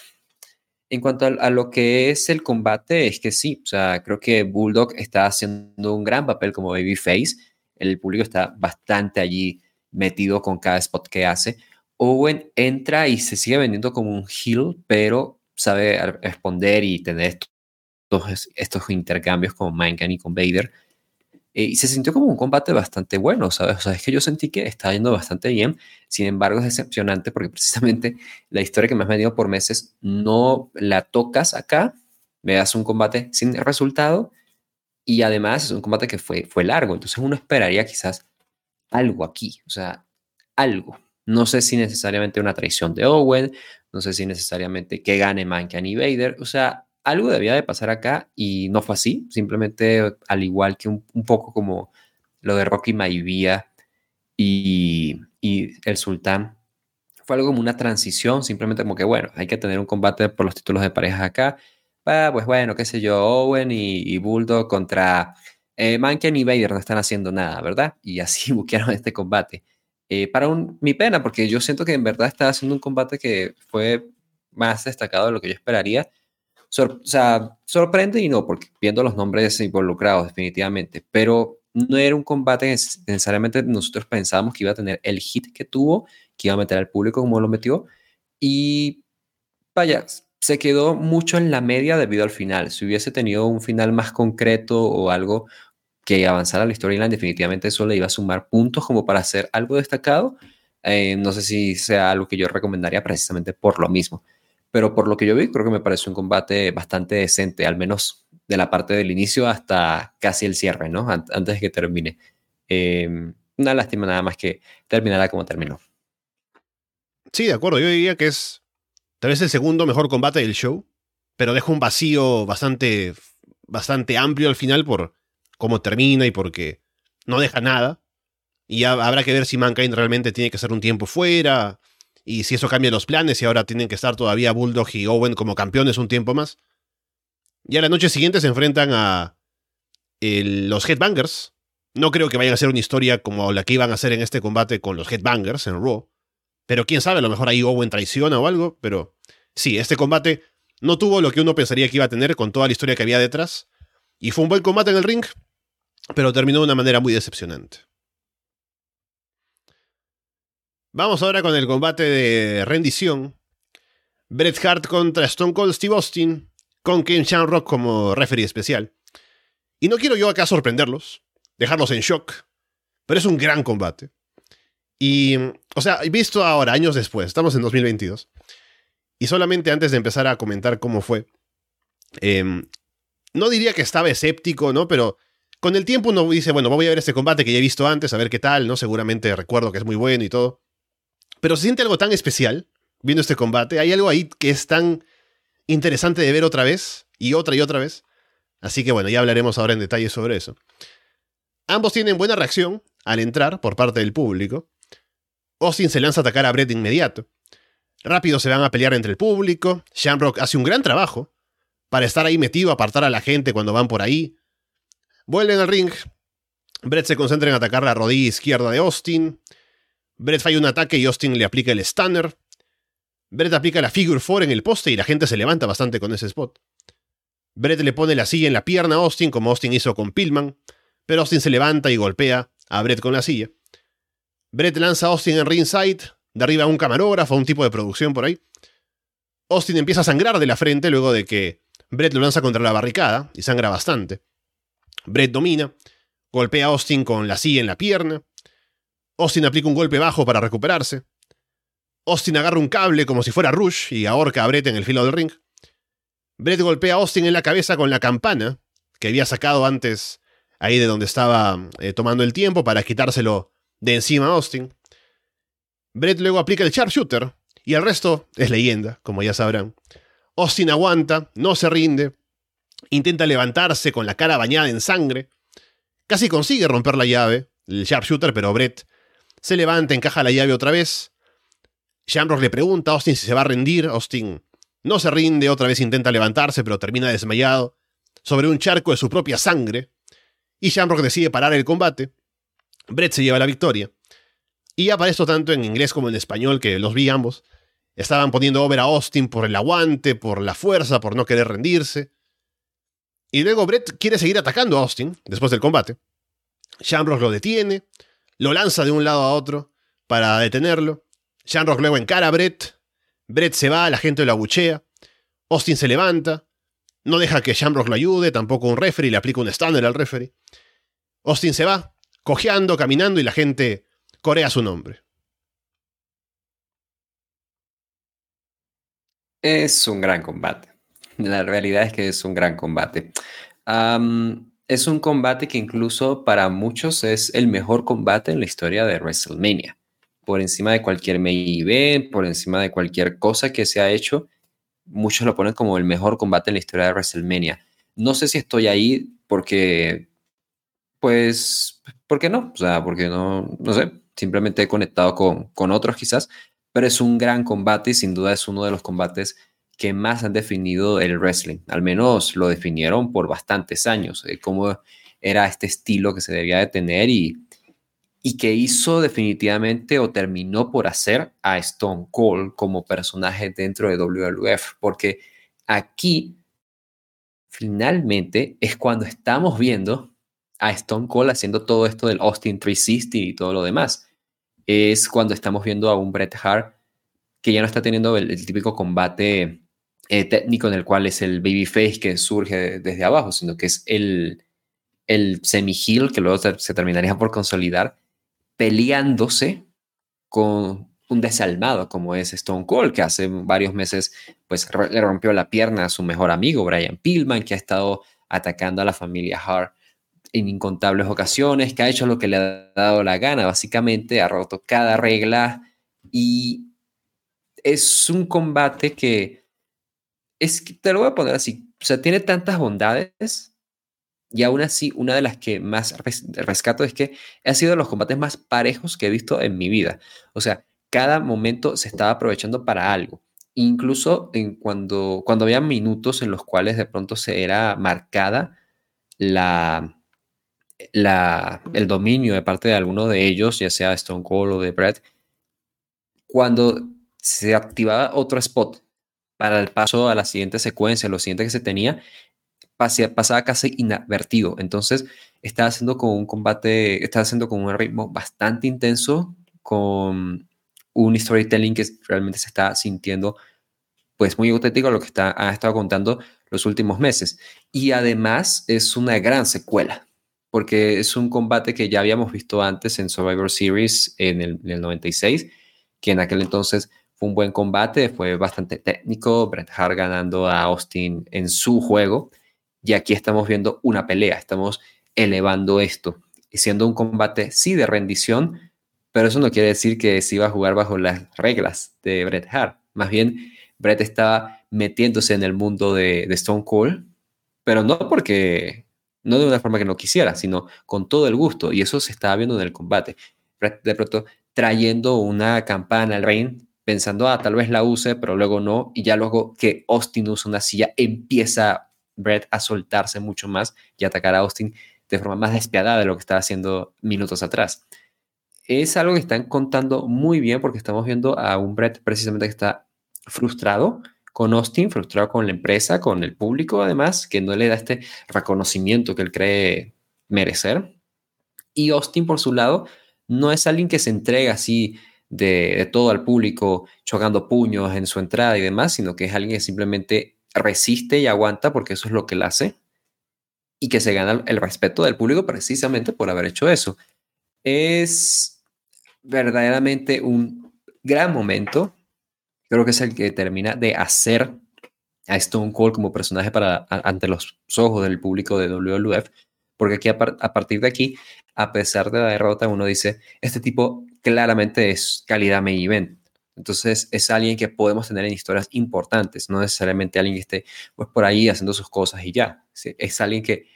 en cuanto a, lo que es el combate, es que sí, o sea, creo que Bulldog está haciendo un gran papel como babyface, el público está bastante allí metido con cada spot que hace. Owen entra y se sigue vendiendo como un heel, pero sabe responder y tener estos estos, intercambios con Mankind y con Vader. Eh, y se sintió como un combate bastante bueno, ¿sabes? O sea, es que yo sentí que estaba yendo bastante bien. Sin embargo, es decepcionante porque precisamente la historia que me has venido por meses no la tocas acá. Me das un combate sin resultado y además es un combate que fue, fue largo. Entonces uno esperaría quizás algo aquí, o sea, algo. No sé si necesariamente una traición de Owen, no sé si necesariamente que gane Mankind y Vader, o sea, algo debía de pasar acá y no fue así, simplemente al igual que un, poco como lo de Rocky Maivia y, y, el Sultán, fue algo como una transición, simplemente como que bueno, hay que tener un combate por los títulos de parejas acá, ah, pues bueno, qué sé yo, Owen y, Bulldog contra eh, y Vader no están haciendo nada, ¿verdad? Y así buquearon este combate. Eh, para mi pena, porque yo siento que en verdad estaba haciendo un combate que fue más destacado de lo que yo esperaría o sea, sorprende y no, porque viendo los nombres involucrados definitivamente, pero no era un combate necesariamente nosotros pensábamos que iba a tener el hit que tuvo, que iba a meter al público como lo metió, y vaya, se quedó mucho en la media debido al final. Si hubiese tenido un final más concreto o algo que avanzara la storyline, definitivamente eso le iba a sumar puntos como para hacer algo destacado. Eh, no sé si sea algo que yo recomendaría precisamente por lo mismo pero por lo que yo vi, creo que me pareció un combate bastante decente, al menos de la parte del inicio hasta casi el cierre, ¿no? Antes de que termine. Em, una lástima nada más que terminara como terminó. Sí, de acuerdo. Yo diría que es tal vez el segundo mejor combate del show, pero deja un vacío bastante, bastante amplio al final por cómo termina y porque no deja nada. Y habrá que ver si Mankind realmente tiene que hacer un tiempo fuera y si eso cambia los planes y ahora tienen que estar todavía Bulldog y Owen como campeones un tiempo más. Y a la noche siguiente se enfrentan a los Headbangers. No creo que vayan a ser una historia como la que iban a hacer en este combate con los Headbangers en Raw. Pero quién sabe, a lo mejor ahí Owen traiciona o algo. Pero sí, este combate no tuvo lo que uno pensaría que iba a tener con toda la historia que había detrás. Y fue un buen combate en el ring, pero terminó de una manera muy decepcionante. Vamos ahora con el combate de rendición. Bret Hart contra Stone Cold Steve Austin, con Ken Shamrock como referee especial. Y no quiero yo acá sorprenderlos, dejarlos en shock, pero es un gran combate. Y, o sea, visto ahora, años después, estamos en 2022, Y solamente antes de empezar a comentar cómo fue, em, no diría que estaba escéptico, ¿no? Pero con el tiempo uno dice, bueno, voy a ver este combate que ya he visto antes, a ver qué tal, ¿no? Seguramente recuerdo que es muy bueno y todo. Pero se siente algo tan especial viendo este combate. Hay algo ahí que es tan interesante de ver otra vez y otra y otra vez. Así que bueno, ya hablaremos ahora en detalle sobre eso. Ambos tienen buena reacción al entrar por parte del público. Austin se lanza a atacar a Brett de inmediato. Rápido se van a pelear entre el público. Shamrock hace un gran trabajo para estar ahí metido, apartar a la gente cuando van por ahí. Vuelven al ring. Brett se concentra en atacar la rodilla izquierda de Austin. Brett falla un ataque y Austin le aplica el stunner. Brett aplica la figure 4 en el poste y la gente se levanta bastante con ese spot. Brett le pone la silla en la pierna a Austin, como Austin hizo con Pillman, pero Austin se levanta y golpea a Brett con la silla. Brett lanza a Austin en ringside, derriba a un camarógrafo, un tipo de producción por ahí. Austin empieza a sangrar de la frente luego de que Brett lo lanza contra la barricada y sangra bastante. Brett domina, golpea a Austin con la silla en la pierna. Austin aplica un golpe bajo para recuperarse. Austin agarra un cable como si fuera Rush y ahorca a Brett en el filo del ring. Brett golpea a Austin en la cabeza con la campana que había sacado antes ahí de donde estaba eh, tomando el tiempo para quitárselo de encima a Austin. Brett luego aplica el sharpshooter y el resto es leyenda, como ya sabrán. Austin aguanta, no se rinde, intenta levantarse con la cara bañada en sangre. Casi consigue romper la llave, el sharpshooter, pero Brett se levanta, encaja la llave otra vez. Shamrock le pregunta a Austin si se va a rendir. Austin no se rinde, otra vez intenta levantarse, pero termina desmayado sobre un charco de su propia sangre. Y Shamrock decide parar el combate. Brett se lleva la victoria. Y ya para esto, tanto en inglés como en español, que los vi ambos, estaban poniendo over a Austin por el aguante, por la fuerza, por no querer rendirse. Y luego Brett quiere seguir atacando a Austin después del combate. Shamrock lo detiene, lo lanza de un lado a otro para detenerlo. Shamrock luego encara a Brett, Brett se va, la gente lo abuchea. Austin se levanta. No deja que Shamrock lo ayude, tampoco un referee, le aplica un estándar al referee. Austin se va, cojeando, caminando y la gente corea su nombre. Es un gran combate. La realidad es que es un gran combate. Es un combate que incluso para muchos es el mejor combate en la historia de WrestleMania por encima de cualquier main por encima de cualquier cosa que se ha hecho. Muchos lo ponen como el mejor combate en la historia de WrestleMania. No sé si estoy ahí porque, pues, ¿por qué no? O sea, porque no, no sé, simplemente he conectado con, con otros quizás, pero es un gran combate y sin duda es uno de los combates que más han definido el wrestling. Al menos lo definieron por bastantes años, eh, cómo era este estilo que se debía de tener y y que hizo definitivamente o terminó por hacer a Stone Cold como personaje dentro de WWF, porque aquí finalmente es cuando estamos viendo a Stone Cold haciendo todo esto del Austin 360 y todo lo demás. Es cuando estamos viendo a un Bret Hart que ya no está teniendo el, típico combate eh, técnico en el cual es el babyface que surge desde abajo, sino que es el, el semi-heel que luego se terminaría por consolidar peleándose con un desalmado como es Stone Cold, que hace varios meses pues le rompió la pierna a su mejor amigo Brian Pillman, que ha estado atacando a la familia Hart en incontables ocasiones, que ha hecho lo que le ha dado la gana, básicamente ha roto cada regla y es un combate que es te lo voy a poner así, o sea, tiene tantas bondades y aún así, una de las que más rescato es que ha sido de los combates más parejos que he visto en mi vida. O sea, cada momento se estaba aprovechando para algo. Incluso en cuando, cuando había minutos en los cuales de pronto se era marcada la, la, el dominio de parte de alguno de ellos, ya sea Stone Cold o de Brett, cuando se activaba otro spot para el paso a la siguiente secuencia, lo siguiente que se tenía, pasaba casi inadvertido. Entonces, estaba haciendo con un combate, estaba haciendo con un ritmo bastante intenso, con un storytelling que realmente se está sintiendo pues muy auténtico a lo que ha estado contando los últimos meses. Y además es una gran secuela, porque es un combate que ya habíamos visto antes en Survivor Series en el, en el 96, que en aquel entonces fue un buen combate, fue bastante técnico, Bret Hart ganando a Austin en su juego. Y aquí estamos viendo una pelea, estamos elevando esto, y siendo un combate, sí, de rendición, pero eso no quiere decir que se iba a jugar bajo las reglas de Bret Hart. Más bien, Bret estaba metiéndose en el mundo de, de Stone Cold, pero no porque, no de una forma que no quisiera, sino con todo el gusto, y eso se estaba viendo en el combate. Bret de pronto trayendo una campana al ring, pensando, ah, tal vez la use, pero luego no, y ya luego que Austin usa una silla, empieza Bret a soltarse mucho más y atacar a Austin de forma más despiadada de lo que estaba haciendo minutos atrás es algo que están contando muy bien porque estamos viendo a un Brett precisamente que está frustrado con Austin, frustrado con la empresa, con el público además, que no le da este reconocimiento que él cree merecer. Y Austin por su lado no es alguien que se entrega así de, todo al público chocando puños en su entrada y demás, sino que es alguien que simplemente resiste y aguanta porque eso es lo que él hace y que se gana el respeto del público precisamente por haber hecho eso. Es verdaderamente un gran momento. Creo que es el que termina de hacer a Stone Cold como personaje para ante los ojos del público de WWF, porque aquí a, partir de aquí, a pesar de la derrota, uno dice, este tipo claramente es calidad main event. Entonces es alguien que podemos tener en historias importantes, no necesariamente alguien que esté pues, por ahí haciendo sus cosas y ya. Es alguien que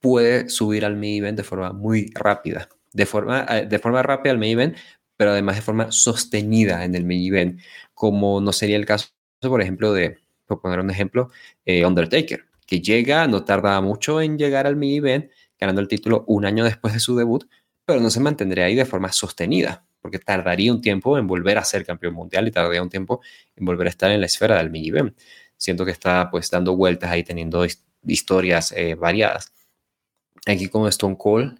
puede subir al main event de forma muy rápida de forma, eh, de forma rápida al main event, pero además de forma sostenida en el main event, como no sería el caso, por ejemplo, de, por poner un ejemplo, eh, Undertaker, que llega, no tarda mucho en llegar al main event, ganando el título un año después de su debut, pero no se mantendría ahí de forma sostenida, porque tardaría un tiempo en volver a ser campeón mundial y tardaría un tiempo en volver a estar en la esfera del event. Siento que está pues dando vueltas ahí, teniendo historias eh, variadas. Aquí como Stone Cold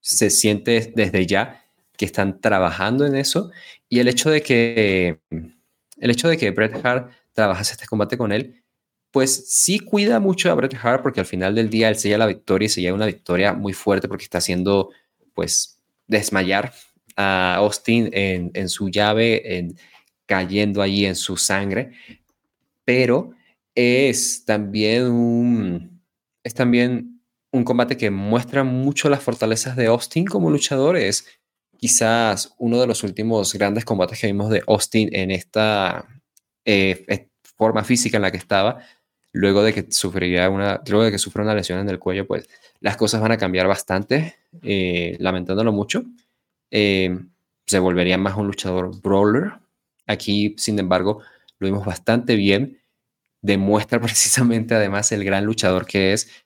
se siente desde ya que están trabajando en eso y el hecho de que el hecho de que Bret Hart trabajase este combate con él, pues sí cuida mucho a Bret Hart porque al final del día él sella la victoria y sella una victoria muy fuerte porque está haciendo pues desmayar a Austin en, en su llave, en, cayendo allí en su sangre, pero es también un, es también un combate que muestra mucho las fortalezas de Austin como luchador. Es quizás uno de los últimos grandes combates que vimos de Austin en esta eh, forma física en la que estaba. Luego de que sufriría una, luego de que sufrió una lesión en el cuello, pues las cosas van a cambiar bastante, eh, lamentándolo mucho. Eh, se volvería más un luchador brawler. Aquí, sin embargo, lo vimos bastante bien. Demuestra precisamente, además, el gran luchador que es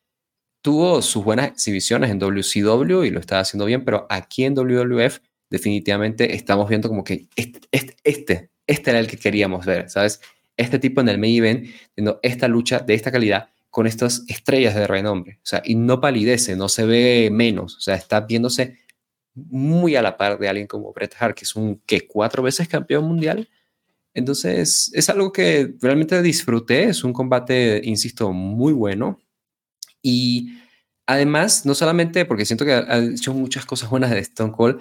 tuvo sus buenas exhibiciones en WCW y lo estaba haciendo bien, pero aquí en WWF definitivamente estamos viendo como que este, este, este, este, era el que queríamos ver, ¿sabes? Este tipo en el main event, teniendo esta lucha de esta calidad con estas estrellas de renombre, o sea, y no palidece, no se ve menos, o sea, está viéndose muy a la par de alguien como Bret Hart, que es un que cuatro veces campeón mundial. Entonces, es algo que realmente disfruté, es un combate, insisto, muy bueno, y además, no solamente porque siento que ha hecho muchas cosas buenas de Stone Cold,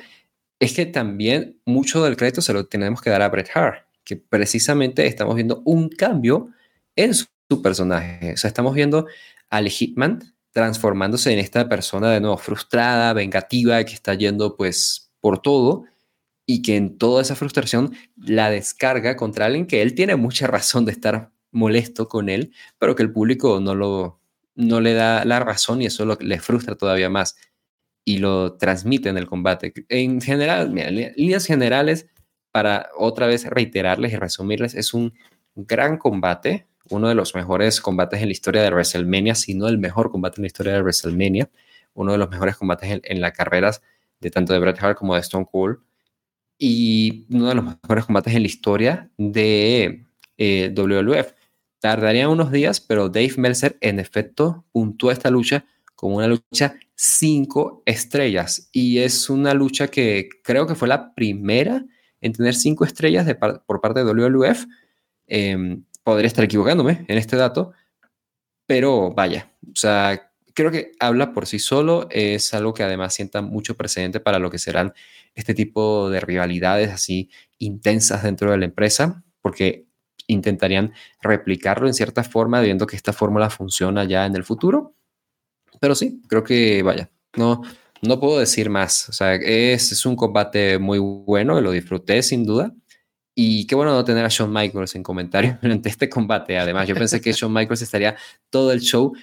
es que también mucho del crédito se lo tenemos que dar a Bret Hart, que precisamente estamos viendo un cambio en su, personaje. O sea, estamos viendo al Hitman transformándose en esta persona de nuevo frustrada, vengativa, que está yendo pues por todo y que en toda esa frustración la descarga contra alguien que él tiene mucha razón de estar molesto con él, pero que el público no lo, no le da la razón y eso lo, le frustra todavía más y lo transmite en el combate. En general, en líneas generales, para otra vez reiterarles y resumirles, es un gran combate, uno de los mejores combates en la historia de WrestleMania, si no el mejor combate en la historia de WrestleMania, uno de los mejores combates en, las carreras de tanto de Bret Hart como de Stone Cold, y uno de los mejores combates en la historia de eh, WWF. Tardaría unos días, pero Dave Meltzer en efecto puntúa esta lucha como una lucha cinco estrellas. Y es una lucha que creo que fue la primera en tener cinco estrellas por parte de WWF. Podría estar equivocándome en este dato, pero vaya, o sea, creo que habla por sí solo. Es algo que además sienta mucho precedente para lo que serán este tipo de rivalidades así intensas dentro de la empresa porque intentarían replicarlo en cierta forma, viendo que esta fórmula funciona ya en el futuro. Pero sí, creo que vaya, no, no puedo decir más. O sea, es, es un combate muy bueno, lo disfruté sin duda. Y qué bueno no tener a Shawn Michaels en comentario durante este combate. Además, yo pensé que Shawn Michaels estaría todo el show,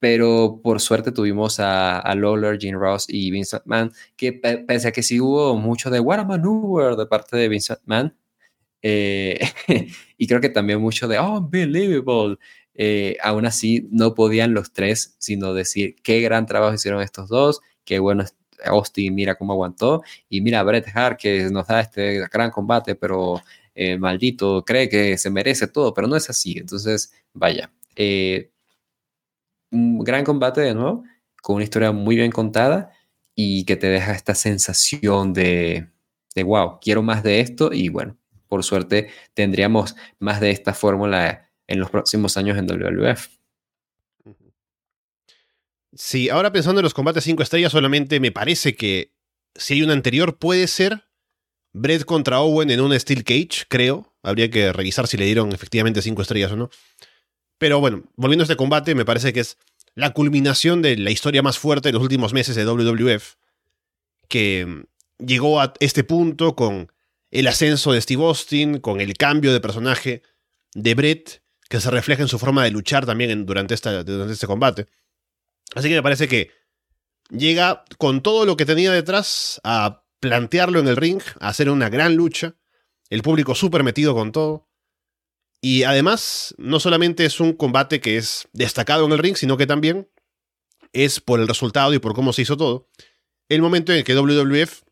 pero por suerte tuvimos a, a Lawler, Gene Ross y Vincent Mann, que pese a que sí hubo mucho de What a Maneuver de parte de Vincent Mann, eh, y creo que también mucho de oh, Unbelievable, eh, aún así no podían los tres sino decir qué gran trabajo hicieron estos dos, qué bueno Austin, mira cómo aguantó, y mira Bret Hart que nos da este gran combate, pero eh, maldito cree que se merece todo, pero no es así. Entonces, vaya, eh, un gran combate de nuevo, con una historia muy bien contada y que te deja esta sensación de, de wow, quiero más de esto y bueno, por suerte tendríamos más de esta fórmula en los próximos años en WWF. Sí, ahora pensando en los combates 5 estrellas, solamente me parece que si hay un anterior, puede ser Brett contra Owen en un Steel Cage, creo. Habría que revisar si le dieron efectivamente 5 estrellas o no. Pero bueno, volviendo a este combate, me parece que es la culminación de la historia más fuerte de los últimos meses de WWF, que llegó a este punto con el ascenso de Steve Austin, con el cambio de personaje de Brett, que se refleja en su forma de luchar también durante, esta, durante este combate. Así que me parece que llega con todo lo que tenía detrás a plantearlo en el ring, a hacer una gran lucha, el público súper metido con todo. Y además, no solamente es un combate que es destacado en el ring, sino que también es por el resultado y por cómo se hizo todo, el momento en el que WWF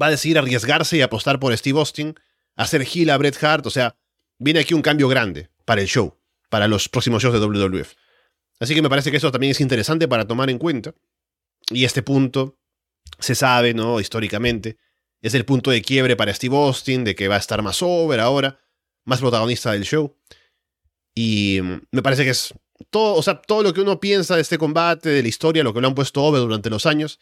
va a decidir arriesgarse y apostar por Steve Austin, hacer heel a Bret Hart, o sea, viene aquí un cambio grande para el show, para los próximos shows de WWF. Así que me parece que eso también es interesante para tomar en cuenta. Y este punto se sabe, ¿no? Históricamente. Es el punto de quiebre para Steve Austin, de que va a estar más over ahora, más protagonista del show. Y mm, me parece que es todo, o sea, todo lo que uno piensa de este combate, de la historia, lo que lo han puesto over durante los años,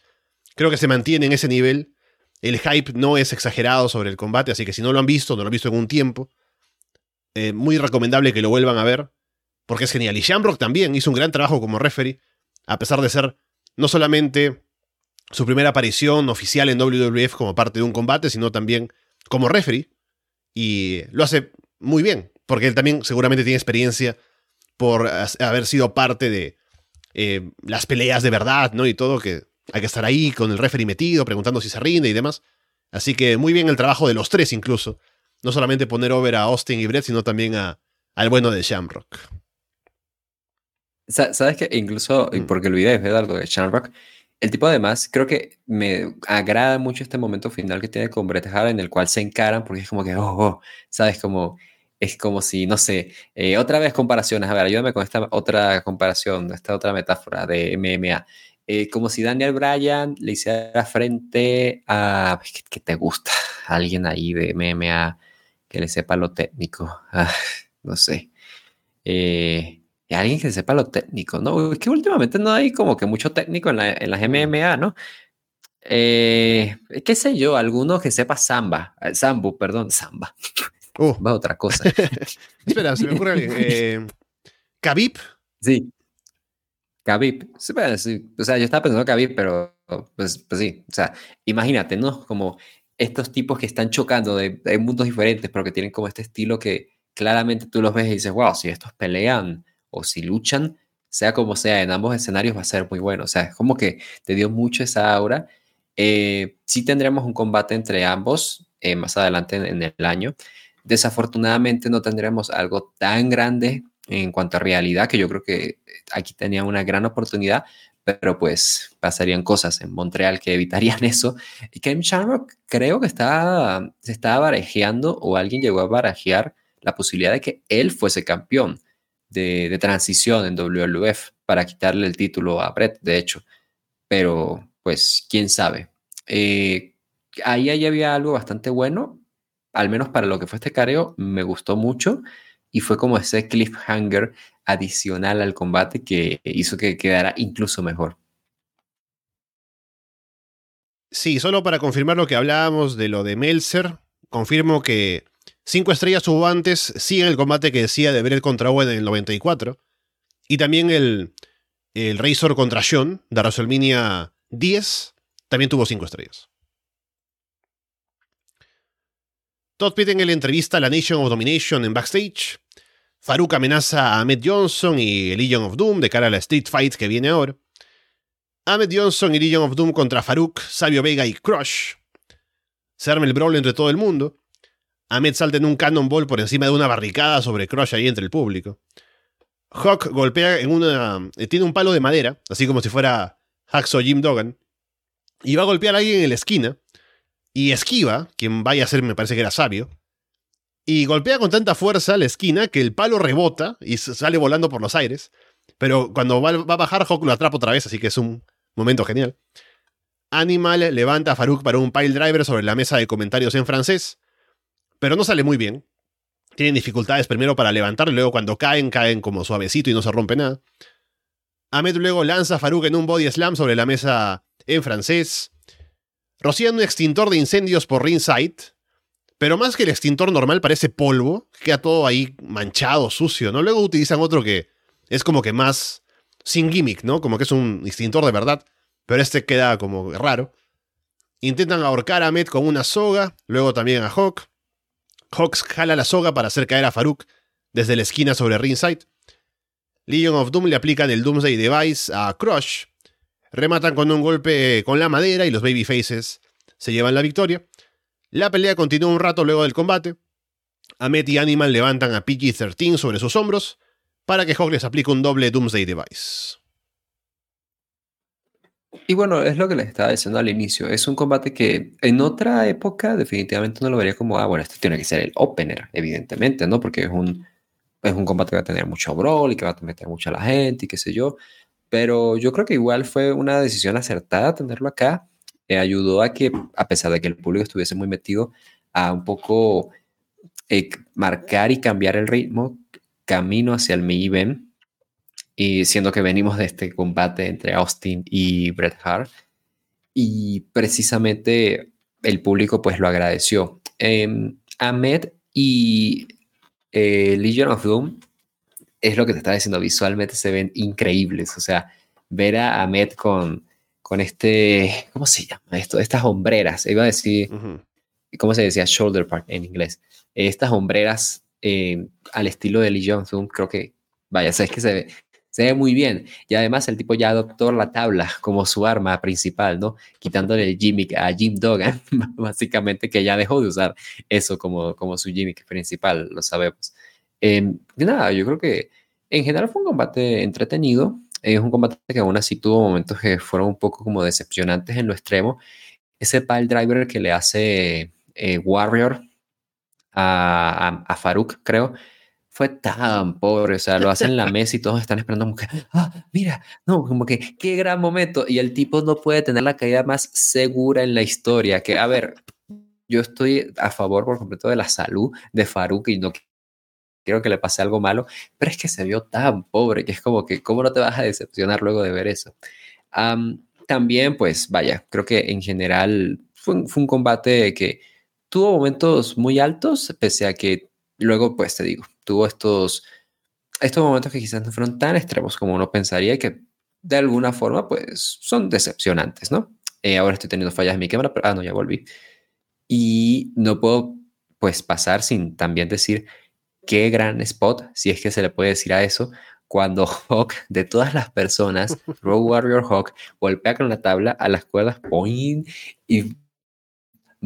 creo que se mantiene en ese nivel. El hype no es exagerado sobre el combate, así que si no lo han visto, no lo han visto en un tiempo, eh, muy recomendable que lo vuelvan a ver porque es genial. Y Shamrock también hizo un gran trabajo como referee, a pesar de ser no solamente su primera aparición oficial en WWF como parte de un combate, sino también como referee. Y lo hace muy bien, porque él también seguramente tiene experiencia por haber sido parte de eh, las peleas de verdad, ¿no? Y todo, que hay que estar ahí con el referee metido, preguntando si se rinde y demás. Así que muy bien el trabajo de los tres incluso. No solamente poner over a Austin y Brett, sino también a, al bueno de Shamrock. Sabes que incluso, mm. porque olvidé de algo de Shamrock, el tipo además creo que me agrada mucho este momento final que tiene con Bret Hart en el cual se encaran porque es como que, oh, oh sabes, como es como si, no sé, eh, otra vez comparaciones, a ver, ayúdame con esta otra comparación, esta otra metáfora de MMA. Eh, como si Daniel Bryan le hiciera frente a, ¿qué, te gusta? Alguien ahí de MMA que le sepa lo técnico, ah, no sé. Eh, alguien que sepa lo técnico, ¿no? Es que últimamente no hay como que mucho técnico en, la, en las MMA, ¿no? Eh, qué sé yo, alguno que sepa samba, eh, sambu, perdón, samba. Uh. Va otra cosa. Espera, se me ocurre alguien. Eh, Khabib. Sí. Khabib. Sí, O sea, yo estaba pensando Khabib, pero pues, pues, sí. O sea, imagínate, ¿no? Como estos tipos que están chocando de, de mundos diferentes, pero que tienen como este estilo que claramente tú los ves y dices, wow, si estos pelean o si luchan, sea como sea, en ambos escenarios va a ser muy bueno. O sea, es como que te dio mucho esa aura. Eh, sí tendremos un combate entre ambos eh, más adelante en, el año. Desafortunadamente no tendremos algo tan grande en cuanto a realidad, que yo creo que aquí tenía una gran oportunidad, pero pues pasarían cosas en Montreal que evitarían eso. Y Ken Shamrock creo que está, se estaba barajeando o alguien llegó a barajear la posibilidad de que él fuese campeón de, transición en WWF para quitarle el título a Brett, de hecho. Pero, pues, quién sabe. Eh, ahí, ahí había algo bastante bueno, al menos para lo que fue este careo, me gustó mucho y fue como ese cliffhanger adicional al combate que hizo que quedara incluso mejor. Sí, solo para confirmar lo que hablábamos de lo de Meltzer, confirmo que Cinco estrellas hubo antes, sí en el combate que decía de Brett contra Owen en el 94. Y también el, el Razor contra Sean de WrestleMania 10 también tuvo cinco estrellas. Todd Pitt en la entrevista a la Nation of Domination en backstage. Farouk amenaza a Ahmed Johnson y Legion of Doom de cara a la Street Fight que viene ahora. Ahmed Johnson y Legion of Doom contra Farouk, Sabio Vega y Crush. Se arma el brawl entre todo el mundo. Ahmed salta en un cannonball por encima de una barricada sobre Crush ahí entre el público. Hawk golpea en una. Eh, tiene un palo de madera, así como si fuera Hacksaw Jim Duggan. Y va a golpear a alguien en la esquina. Y esquiva, quien vaya a ser, me parece que era sabio. Y golpea con tanta fuerza la esquina que el palo rebota y sale volando por los aires. Pero cuando va, a bajar, Hawk lo atrapa otra vez, así que es un momento genial. Animal levanta a Farouk para un pile driver sobre la mesa de comentarios en francés. Pero no sale muy bien. Tienen dificultades primero para levantarlo, luego cuando caen, caen como suavecito y no se rompe nada. Ahmed luego lanza a Farouk en un body slam sobre la mesa en francés. Rocían un extintor de incendios por ringside, pero más que el extintor normal parece polvo, queda todo ahí manchado, sucio, ¿no? Luego utilizan otro que es como que más sin gimmick, ¿no? Como que es un extintor de verdad, pero este queda como raro. Intentan ahorcar a Ahmed con una soga, luego también a Hawk. Hawks jala la soga para hacer caer a Farouk desde la esquina sobre ringside. Legion of Doom le aplican el Doomsday Device a Crush. Rematan con un golpe con la madera y los Babyfaces se llevan la victoria. La pelea continúa un rato luego del combate. Ahmed y Animal levantan a PG-13 sobre sus hombros para que Hawk les aplique un doble Doomsday Device. Y bueno, es lo que les estaba diciendo al inicio. Es un combate que en otra época definitivamente no lo vería como, ah, bueno, este tiene que ser el opener, evidentemente, ¿no? Porque es un, es un combate que va a tener mucho brawl y que va a meter mucha la gente y qué sé yo. Pero yo creo que igual fue una decisión acertada tenerlo acá. Eh, ayudó a que, a pesar de que el público estuviese muy metido, a un poco eh, marcar y cambiar el ritmo camino hacia el main event y siendo que venimos de este combate entre Austin y Bret Hart. Y precisamente el público pues lo agradeció. Eh, Ahmed y eh, Legion of Doom es lo que te estaba diciendo, visualmente se ven increíbles. O sea, ver a Ahmed con, con este, ¿cómo se llama esto? Estas hombreras, iba a decir, ¿cómo se decía? Shoulder part en inglés. Estas hombreras eh, al estilo de Legion of Doom, creo que, vaya, sabes que se ve, se ve muy bien. Y además el tipo ya adoptó la tabla como su arma principal, ¿no? Quitándole el gimmick a Jim Duggan, básicamente que ya dejó de usar eso como, como su gimmick principal, lo sabemos. Eh, nada, yo creo que en general fue un combate entretenido. Es un combate que aún así tuvo momentos que fueron un poco como decepcionantes en lo extremo. Ese pile driver que le hace eh, Warrior a, a, a Farouk, creo, fue tan pobre, o sea, lo hacen en la mesa y todos están esperando como que, ah, mira, no, como que, qué gran momento. Y el tipo no puede tener la caída más segura en la historia, que, a ver, yo estoy a favor por completo de la salud de Faruk y no quiero que le pase algo malo, pero es que se vio tan pobre que es como que, ¿cómo no te vas a decepcionar luego de ver eso? también, pues, vaya, creo que en general fue, fue un combate que tuvo momentos muy altos, pese a que luego, pues, te digo, tuvo estos, estos momentos que quizás no fueron tan extremos como uno pensaría y que de alguna forma pues son decepcionantes, ¿no? Eh, ahora estoy teniendo fallas en mi cámara, pero ah, no, ya volví. Y no puedo pues pasar sin también decir qué gran spot, si es que se le puede decir a eso, cuando Hawk, de todas las personas, Road Warrior Hawk, golpea con la tabla a las cuerdas, point, y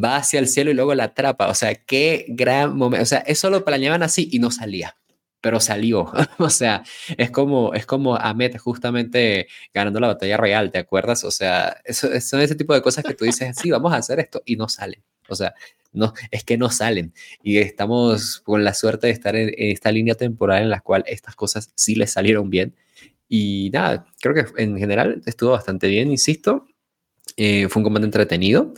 va hacia el cielo y luego la atrapa. O sea, qué gran momento. O sea, eso lo planeaban así y no salía, pero salió. o sea, es como, es como Ahmed justamente ganando la batalla real, ¿te acuerdas? O sea, eso, son ese tipo de cosas que tú dices, sí, vamos a hacer esto y no salen. O sea, no, es que no salen. Y estamos con la suerte de estar en, esta línea temporal en la cual estas cosas sí les salieron bien. Y nada, creo que en general estuvo bastante bien, insisto. Eh, fue un combate entretenido.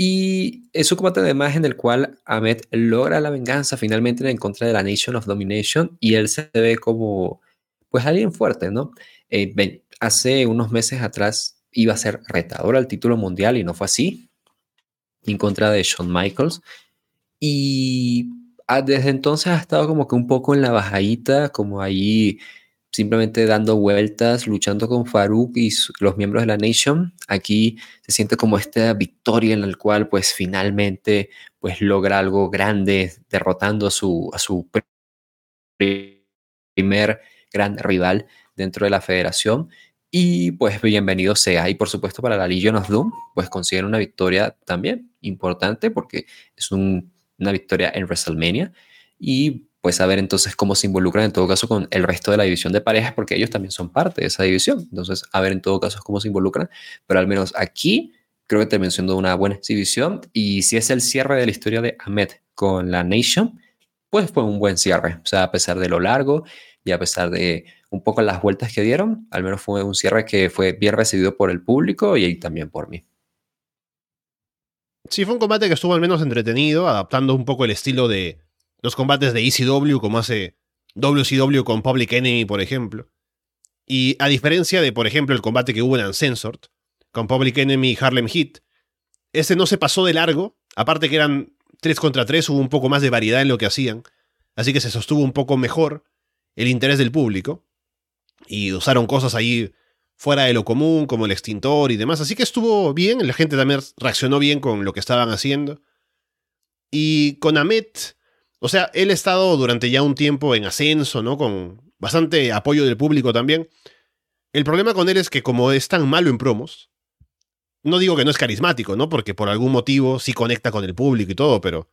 Y es un combate además en el cual Ahmed logra la venganza finalmente en contra de la Nation of Domination y él se ve como pues alguien fuerte, ¿no? Eh, hace unos meses atrás iba a ser retador al título mundial y no fue así, en contra de Shawn Michaels. Y ah, desde entonces ha estado como que un poco en la bajadita, como ahí simplemente dando vueltas, luchando con Farouk y los miembros de la Nation. Aquí se siente como esta victoria en la cual pues finalmente pues logra algo grande derrotando a su, a su primer gran rival dentro de la federación. Y pues bienvenido sea. Y por supuesto para la Legion of Doom, pues consiguen una victoria también importante porque es una victoria en WrestleMania. Y pues a ver entonces cómo se involucran en todo caso con el resto de la división de parejas, porque ellos también son parte de esa división. Entonces, a ver en todo caso cómo se involucran, pero al menos aquí creo que terminó siendo una buena exhibición. Y si es el cierre de la historia de Ahmed con la Nation, pues fue un buen cierre. O sea, a pesar de lo largo y a pesar de un poco las vueltas que dieron, al menos fue un cierre que fue bien recibido por el público y también por mí. Sí, fue un combate que estuvo al menos entretenido, adaptando un poco el estilo de, los combates de ECW, como hace WCW con Public Enemy, por ejemplo. Y a diferencia de, por ejemplo, el combate que hubo en Uncensored, con Public Enemy y Harlem Heat, ese no se pasó de largo, aparte que eran 3 contra 3, hubo un poco más de variedad en lo que hacían, así que se sostuvo un poco mejor el interés del público, y usaron cosas ahí fuera de lo común, como el extintor y demás, así que estuvo bien, la gente también reaccionó bien con lo que estaban haciendo. Y con Amet, o sea, él ha estado durante ya un tiempo en ascenso, ¿no? Con bastante apoyo del público también. El problema con él es que como es tan malo en promos, no digo que no es carismático, ¿no? Porque por algún motivo sí conecta con el público y todo, pero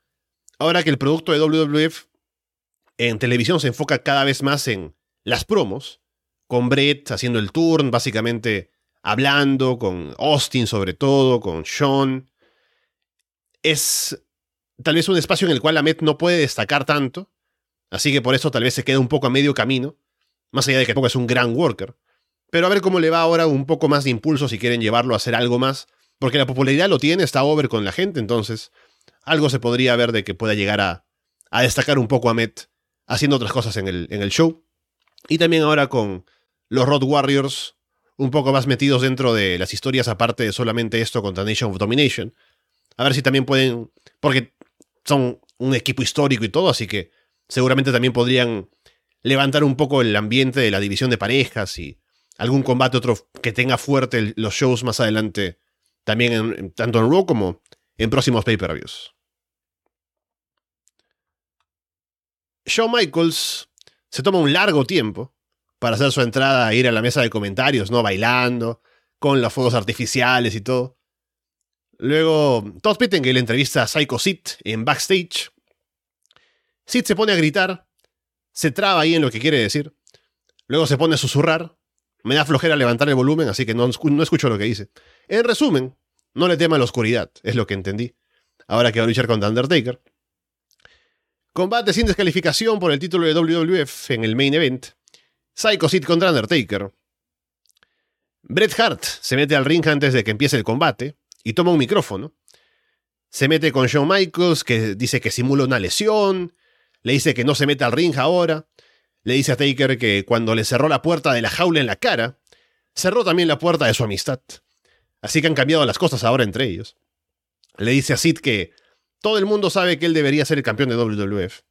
ahora que el producto de WWF en televisión se enfoca cada vez más en las promos, con Brett haciendo el turn, básicamente hablando, con Austin sobre todo, con Sean, es tal vez un espacio en el cual Met no puede destacar tanto, así que por eso tal vez se queda un poco a medio camino, más allá de que tampoco es un gran worker. Pero a ver cómo le va ahora un poco más de impulso si quieren llevarlo a hacer algo más, porque la popularidad lo tiene, está over con la gente, entonces algo se podría ver de que pueda llegar a, a destacar un poco a Met haciendo otras cosas en el, en el show. Y también ahora con los Road Warriors un poco más metidos dentro de las historias aparte de solamente esto contra Nation of Domination. A ver si también pueden, porque son un equipo histórico y todo, así que seguramente también podrían levantar un poco el ambiente de la división de parejas y algún combate otro que tenga fuerte los shows más adelante, también tanto en Raw como en próximos pay-per-views. Shawn Michaels se toma un largo tiempo para hacer su entrada e ir a la mesa de comentarios, ¿no? Bailando, con los fuegos artificiales y todo. Luego, Todd Pettengill entrevista a Psycho Sid en backstage. Sid se pone a gritar, se traba ahí en lo que quiere decir. Luego se pone a susurrar. Me da flojera levantar el volumen, así que no, no escucho lo que dice. En resumen, no le tema la oscuridad, es lo que entendí. Ahora que va a luchar contra Undertaker. Combate sin descalificación por el título de WWF en el main event. Psycho Sid contra Undertaker. Bret Hart se mete al ring antes de que empiece el combate y toma un micrófono. Se mete con Shawn Michaels, que dice que simula una lesión. Le dice que no se mete al ring ahora. Le dice a Taker que cuando le cerró la puerta de la jaula en la cara, cerró también la puerta de su amistad. Así que han cambiado las cosas ahora entre ellos. Le dice a Sid que todo el mundo sabe que él debería ser el campeón de WWF.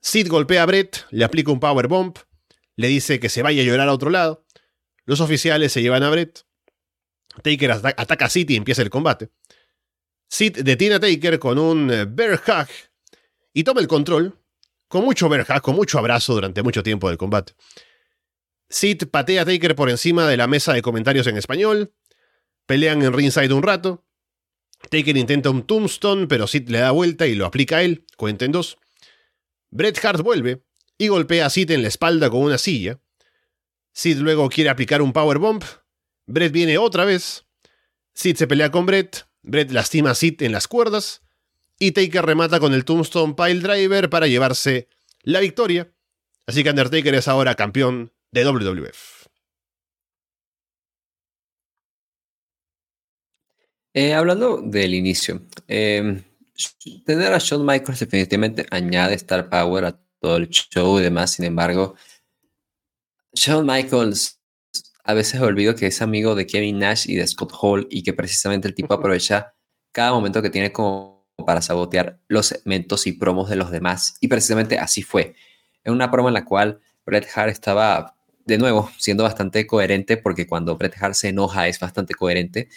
Sid golpea a Brett, le aplica un power bomb, le dice que se vaya a llorar a otro lado. Los oficiales se llevan a Brett. Taker ataca a Sid y empieza el combate. Sid detiene a Taker con un eh, bear hug y toma el control, con mucho bear hug, con mucho abrazo durante mucho tiempo del combate. Sid patea a Taker por encima de la mesa de comentarios en español, pelean en ringside un rato, Taker intenta un tombstone, pero Sid le da vuelta y lo aplica a él, cuenta en dos. Bret Hart vuelve y golpea a Sid en la espalda con una silla. Sid luego quiere aplicar un powerbomb, Brett viene otra vez. Sid se pelea con Brett. Brett lastima a Sid en las cuerdas. Y Taker remata con el Tombstone Pile Driver para llevarse la victoria. Así que Undertaker es ahora campeón de WWF. Eh, hablando del inicio, em, tener a Shawn Michaels definitivamente añade Star Power a todo el show y demás. Sin embargo, Shawn Michaels a veces olvido que es amigo de Kevin Nash y de Scott Hall y que precisamente el tipo aprovecha cada momento que tiene como para sabotear los segmentos y promos de los demás. Y precisamente así fue. En una promo en la cual Bret Hart estaba, de nuevo, siendo bastante coherente, porque cuando Bret Hart se enoja es bastante coherente,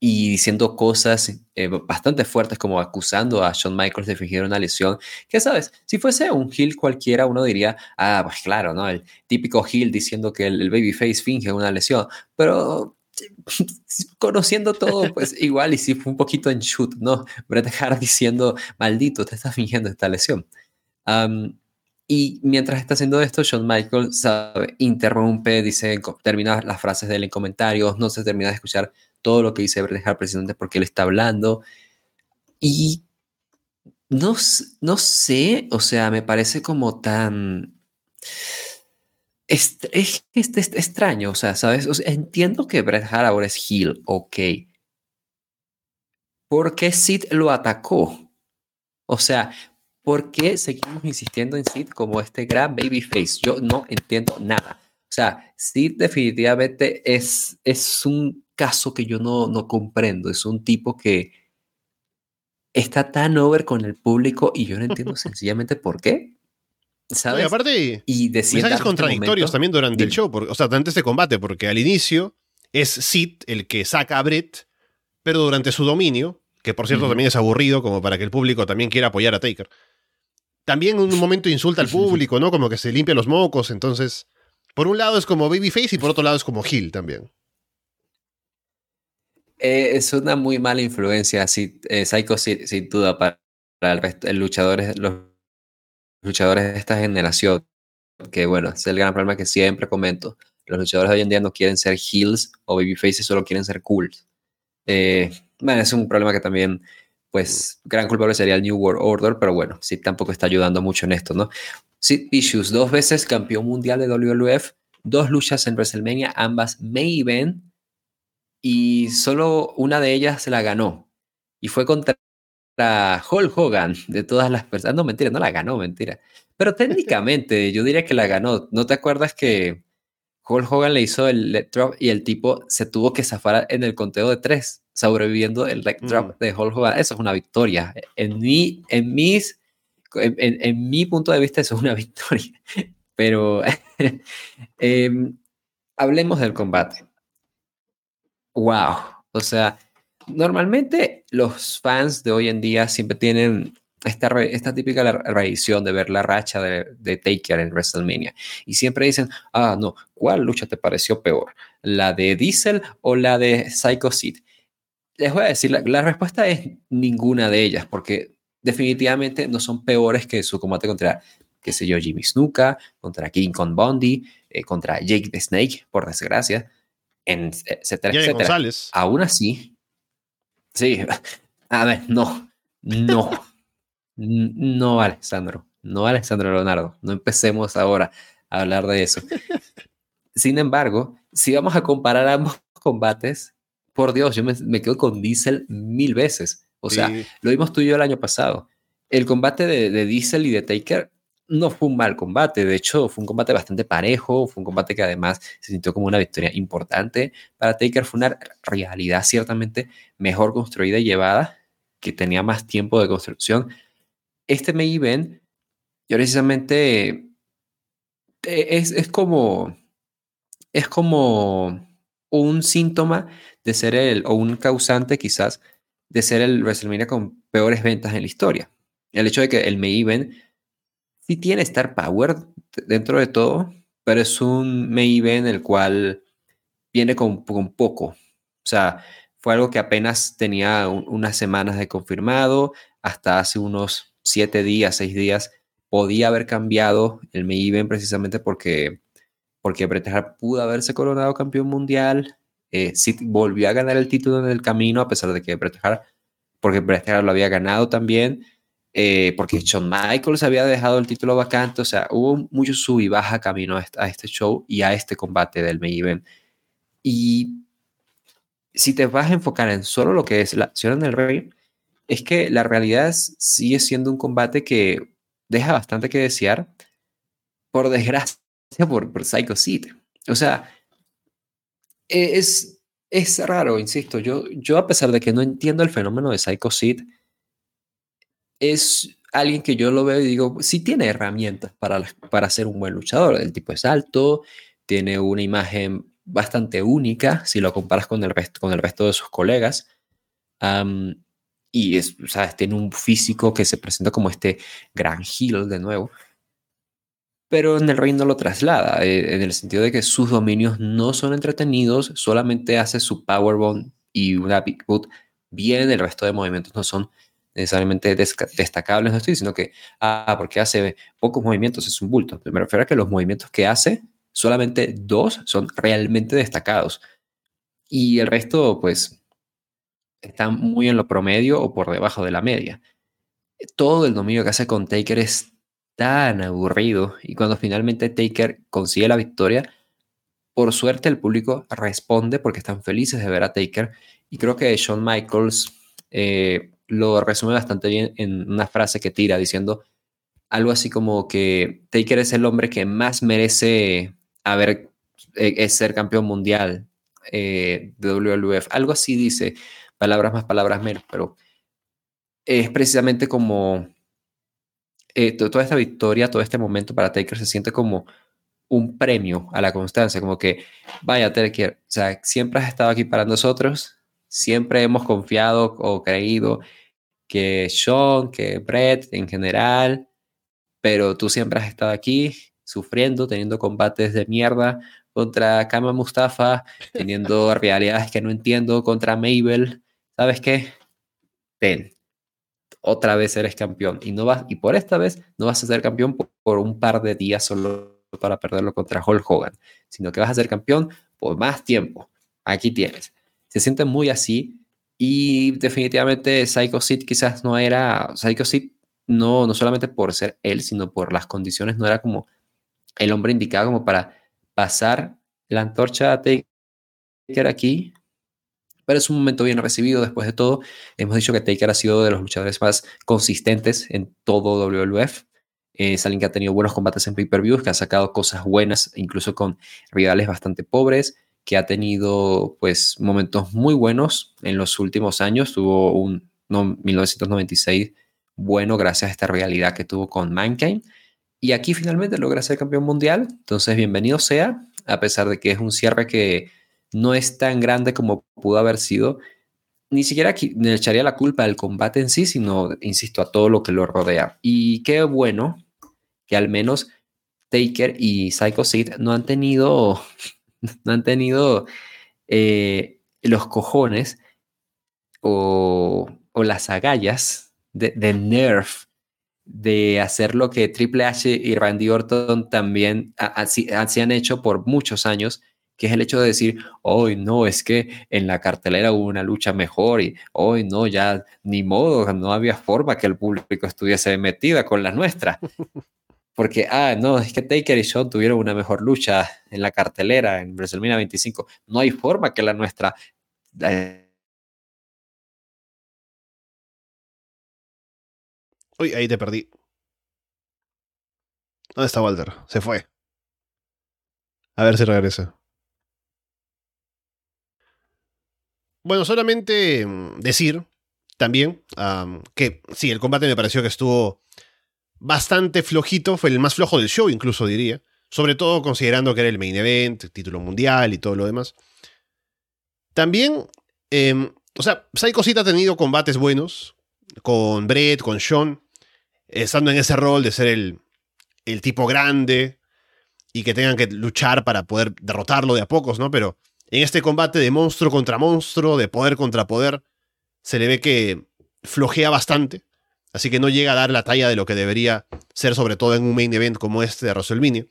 y diciendo cosas eh, bastante fuertes como acusando a Shawn Michaels de fingir una lesión, que sabes, si fuese un heel cualquiera, uno diría, ah, pues claro, ¿no? El típico heel diciendo que el, el babyface finge una lesión, pero conociendo todo, pues igual y si fue un poquito en shoot, ¿no? Bret Hart diciendo, maldito, te estás fingiendo esta lesión. y mientras está haciendo esto, Shawn Michaels sabe, interrumpe, dice, termina las frases de él en comentarios, no se termina de escuchar todo lo que dice Bret Hart precisamente porque él está hablando. Y no, no sé, o sea, me parece como tan es, es, es, extraño, o sea, ¿sabes? entiendo que Bret Hart ahora es heel, ok. ¿Por qué Sid lo atacó? O sea, ¿por qué seguimos insistiendo en Sid como este gran babyface? Yo no entiendo nada. O sea, Sid definitivamente es, es un caso que yo no, no comprendo. Es un tipo que está tan over con el público y yo no entiendo sencillamente por qué. ¿sabes? y aparte, y mensajes este contradictorios también durante el show, o sea, durante este combate, porque al inicio es Sid el que saca a Brett, pero durante su dominio, que por cierto también es aburrido, como para que el público también quiera apoyar a Taker. También en un momento insulta al público, ¿no? Como que se limpia los mocos, entonces, por un lado es como Babyface y por otro lado es como Hill también. Eh, es una muy mala influencia, eh, Psycho sin, duda, para el, resto, el luchadores, los luchadores de esta generación, que bueno, es el gran problema que siempre comento. Los luchadores de hoy en día no quieren ser heels o babyfaces, solo quieren ser cool. Eh, bueno, es un problema que también, pues, gran culpable sería el New World Order, pero bueno, sí tampoco está ayudando mucho en esto, ¿no? Sid Vicious, dos veces campeón mundial de WWF, dos luchas en WrestleMania, ambas main event, y solo una de ellas se la ganó. Y fue contra Hulk Hogan de todas las personas. No, mentira, no la ganó, mentira. Pero técnicamente yo diría que la ganó. ¿No te acuerdas que Hulk Hogan le hizo el leg drop y el tipo se tuvo que zafar en el conteo de tres, sobreviviendo el leg drop mm. de Hulk Hogan? Eso es una victoria. En mi, en mis, en, mi punto de vista, eso es una victoria. Pero em, hablemos del combate. Wow. O sea, normalmente los fans de hoy en día siempre tienen esta, esta típica revisión de ver la racha de, de Taker en WrestleMania. Y siempre dicen, ah, no, ¿cuál lucha te pareció peor? ¿La de Diesel o la de Psycho Sid? Les voy a decir, la, respuesta es ninguna de ellas, porque definitivamente no son peores que su combate contra, qué sé yo, Jimmy Snuka, contra King Kong Bondi, eh, contra Jake the Snake, por desgracia, en, etcétera, etcétera. Aún así, Sí, a ver, no, no, no, Alessandro, no, Alessandro Leonardo, no empecemos ahora a hablar de eso. Sin embargo, si vamos a comparar ambos combates, por Dios, yo me, quedo con Diesel mil veces. O sea, lo vimos tú y yo el año pasado. El combate de, de Diesel y de Taker no fue un mal combate, de hecho fue un combate bastante parejo, fue un combate que además se sintió como una victoria importante para Taker, fue una realidad ciertamente mejor construida y llevada, que tenía más tiempo de construcción. Este main yo precisamente eh, es, es como es como un síntoma de ser el, o un causante quizás, de ser el WrestleMania con peores ventas en la historia. El hecho de que el main event sí tiene Star Power dentro de todo, pero es un main en el cual viene con, poco. O sea, fue algo que apenas tenía unas semanas de confirmado, hasta hace unos siete días, seis días, podía haber cambiado el main precisamente porque, porque pudo haberse coronado campeón mundial, eh, volvió a ganar el título en el camino, a pesar de que Bret porque lo había ganado también, eh, porque Shawn Michaels había dejado el título vacante, o sea, hubo mucho sub y baja camino a este, show y a este combate del main event. Y si te vas a enfocar en solo lo que es la acción en el ring, es que la realidad sigue siendo un combate que deja bastante que desear, por desgracia, por, por Psycho Sid. O sea, e, es, es raro, insisto, yo, yo a pesar de que no entiendo el fenómeno de Psycho Sid, es alguien que yo lo veo y digo, sí tiene herramientas para, para ser un buen luchador. El tipo es alto, tiene una imagen bastante única si lo comparas con el resto, con el resto de sus colegas. y es, ¿sabes? tiene un físico que se presenta como este gran heel de nuevo. Pero en el ring no lo traslada, eh, en el sentido de que sus dominios no son entretenidos, solamente hace su powerbomb y una big boot bien, el resto de movimientos no son necesariamente destacables, no estoy diciendo que, ah, porque hace pocos movimientos es un bulto, me refiero a que los movimientos que hace, solamente dos son realmente destacados. Y el resto, pues, está muy en lo promedio o por debajo de la media. Todo el dominio que hace con Taker es tan aburrido y cuando finalmente Taker consigue la victoria, por suerte el público responde porque están felices de ver a Taker y creo que Shawn Michaels eh, lo resume bastante bien en una frase que tira diciendo algo así como que Taker es el hombre que más merece haber eh, ser campeón mundial eh, de WWF. Algo así dice, palabras más, palabras menos, pero es precisamente como eh, toda esta victoria, todo este momento para Taker se siente como un premio a la constancia, como que, vaya Taker, o sea, siempre has estado aquí para nosotros, siempre hemos confiado o creído que Sean, que Brett en general, pero tú siempre has estado aquí sufriendo, teniendo combates de mierda contra Kama Mustafa, teniendo realidades que no entiendo contra Mabel. ¿Sabes qué? Ten. Otra vez eres campeón y no vas y por esta vez no vas a ser campeón por, por un par de días solo para perderlo contra Hulk Hogan, sino que vas a ser campeón por más tiempo. Aquí tienes. Se siente muy así y definitivamente Psycho Sid quizás no era, Psycho Sid no, no solamente por ser él, sino por las condiciones, no era como el hombre indicado como para pasar la antorcha a Taker aquí. Pero es un momento bien recibido después de todo. Hemos dicho que Taker ha sido de los luchadores más consistentes en todo WWF. Es alguien que ha tenido buenos combates en pay-per-views, que ha sacado cosas buenas, incluso con rivales bastante pobres que ha tenido pues momentos muy buenos en los últimos años. Tuvo un 1996 bueno gracias a esta realidad que tuvo con Mankind. Y aquí finalmente logra ser campeón mundial. Entonces, bienvenido sea, a pesar de que es un cierre que no es tan grande como pudo haber sido. Ni siquiera le echaría la culpa al combate en sí, sino, insisto, a todo lo que lo rodea. Y qué bueno que al menos Taker y Psycho Sid no han tenido no han tenido eh, los cojones o, las agallas de, Nerf de hacer lo que Triple H y Randy Orton también así, han hecho por muchos años, que es el hecho de decir, hoy no, es que en la cartelera hubo una lucha mejor y hoy no, ya ni modo, no había forma que el público estuviese metida con la nuestra. porque, ah, no, es que Taker y Shawn tuvieron una mejor lucha en la cartelera en WrestleMania 25. No hay forma que la nuestra... Uy, ahí te perdí. ¿Dónde está Walter? Se fue. A ver si regresa. Bueno, solamente mm, decir también que sí, el combate me pareció que estuvo bastante flojito, fue el más flojo del show incluso diría, sobre todo considerando que era el main event, título mundial y todo lo demás. También, em, o sea, Psycho Cita ha tenido combates buenos con Brett, con Sean, estando en ese rol de ser el, el tipo grande y que tengan que luchar para poder derrotarlo de a pocos, ¿no? Pero en este combate de monstruo contra monstruo, de poder contra poder, se le ve que flojea bastante. Así que no llega a dar la talla de lo que debería ser, sobre todo en un main event como este de WrestleMania.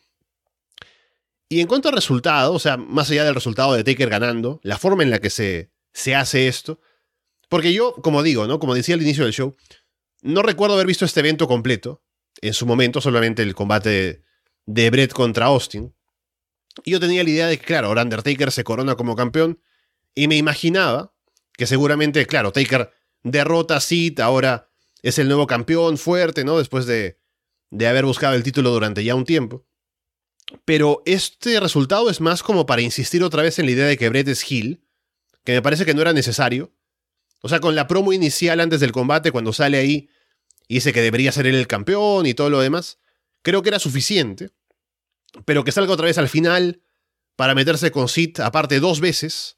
Y en cuanto al resultado, o sea, más allá del resultado de Taker ganando, la forma en la que se, se hace esto, porque yo, como digo, ¿no? Como decía al inicio del show, no recuerdo haber visto este evento completo. En su momento, solamente el combate de, de Brett contra Austin. Y yo tenía la idea de que, claro, ahora Undertaker se corona como campeón. Y me imaginaba que seguramente, claro, Taker derrota a Sid, ahora es el nuevo campeón fuerte, ¿no? Después de, de haber buscado el título durante ya un tiempo. Pero este resultado es más como para insistir otra vez en la idea de que Brett es heel, que me parece que no era necesario. O sea, con la promo inicial antes del combate, cuando sale ahí y dice que debería ser él el campeón y todo lo demás, creo que era suficiente. Pero que salga otra vez al final para meterse con Sid aparte dos veces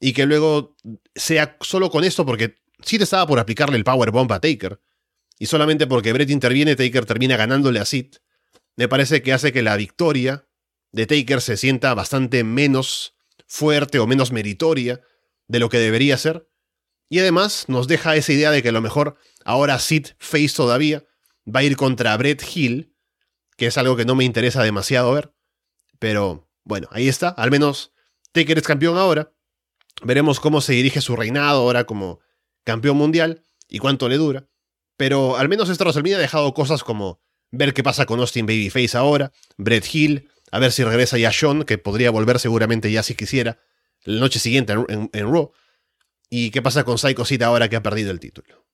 y que luego sea solo con esto porque Sid estaba por aplicarle el Powerbomb a Taker y solamente porque Brett interviene Taker termina ganándole a Sid, me parece que hace que la victoria de Taker se sienta bastante menos fuerte o menos meritoria de lo que debería ser. Y además nos deja esa idea de que a lo mejor ahora Sid Face todavía va a ir contra Brett Hill, que es algo que no me interesa demasiado ver. Pero bueno, ahí está. Al menos Taker es campeón ahora. Veremos cómo se dirige su reinado ahora como campeón mundial y cuánto le dura. Pero al menos esta WrestleMania ha dejado cosas como ver qué pasa con Austin Babyface ahora, Brett Hill, a ver si regresa ya Sean, que podría volver seguramente ya si quisiera, la noche siguiente en, Raw. Y qué pasa con Psycho Sid ahora que ha perdido el título.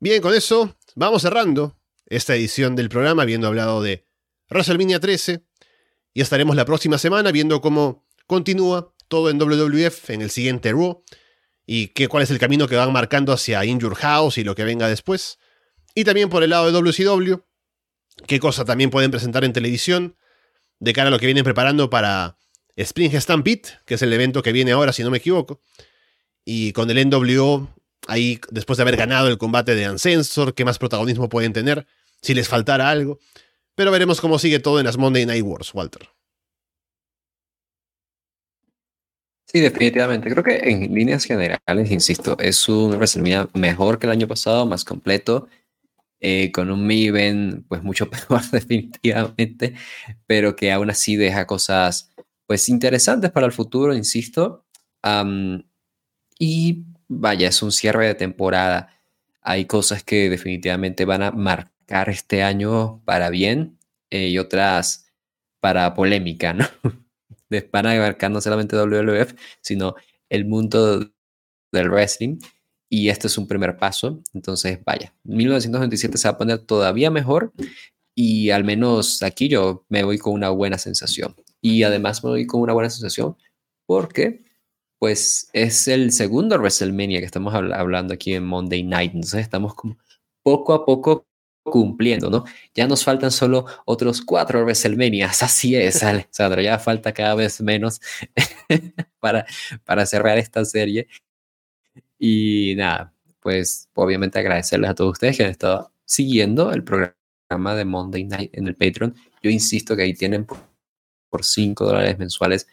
Bien, con eso vamos cerrando esta edición del programa, habiendo hablado de WrestleMania 13. Y estaremos la próxima semana viendo cómo continúa todo en WWF en el siguiente Raw y qué, cuál es el camino que van marcando hacia Injure House y lo que venga después. Y también por el lado de WCW, qué cosa también pueden presentar en televisión de cara a lo que vienen preparando para Spring Stampede, que es el evento que viene ahora, si no me equivoco. Y con el NWO, ahí después de haber ganado el combate de Ancestor, qué más protagonismo pueden tener, si les faltara algo. Pero veremos cómo sigue todo en las Monday Night Wars, Walter. Sí, definitivamente. Creo que en líneas generales, insisto, es un WrestleMania mejor que el año pasado, más completo, eh, con un Miven pues mucho peor definitivamente, pero que aún así deja cosas pues interesantes para el futuro, insisto. y vaya, es un cierre de temporada. Hay cosas que definitivamente van a marcar este año para bien eh, y otras para polémica, ¿no? van a abarcar no solamente WWF, sino el mundo del wrestling. Y este es un primer paso. Entonces, vaya, 1927 se va a poner todavía mejor. Y al menos aquí yo me voy con una buena sensación. Y además me voy con una buena sensación porque, pues, es el segundo WrestleMania que estamos hablando aquí en Monday Night. Entonces, estamos como poco a poco cumpliendo, ¿no? Ya nos faltan solo otros cuatro WrestleManias, así es, Alexandra, ya falta cada vez menos para, para cerrar esta serie. Y nada, pues obviamente agradecerles a todos ustedes que han estado siguiendo el programa de Monday Night en el Patreon. Yo insisto que ahí tienen por 5 dólares mensuales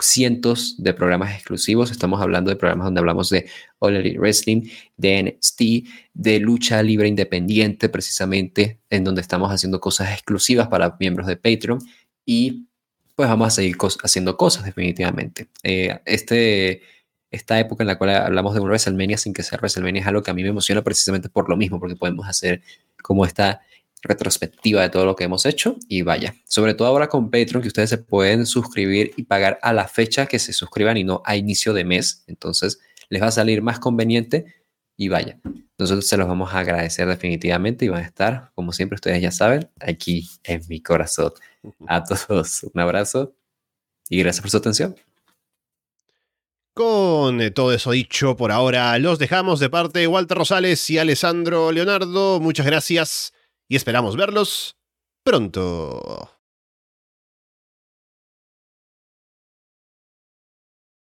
cientos de programas exclusivos. Estamos hablando de programas donde hablamos de All Wrestling, de NXT, de lucha libre independiente, precisamente, en donde estamos haciendo cosas exclusivas para miembros de Patreon. Y pues vamos a seguir haciendo cosas, definitivamente. Eh, este, esta época en la cual hablamos de un WrestleMania sin que sea WrestleMania es algo que a mí me emociona precisamente por lo mismo, porque podemos hacer como esta retrospectiva de todo lo que hemos hecho y vaya, sobre todo ahora con Patreon que ustedes se pueden suscribir y pagar a la fecha que se suscriban y no a inicio de mes, entonces les va a salir más conveniente y vaya, nosotros se los vamos a agradecer definitivamente y van a estar, como siempre ustedes ya saben, aquí en mi corazón. A todos un abrazo y gracias por su atención. Con eh, todo eso dicho por ahora, los dejamos de parte de Walter Rosales y Alessandro Leonardo. Muchas gracias y esperamos verlos pronto.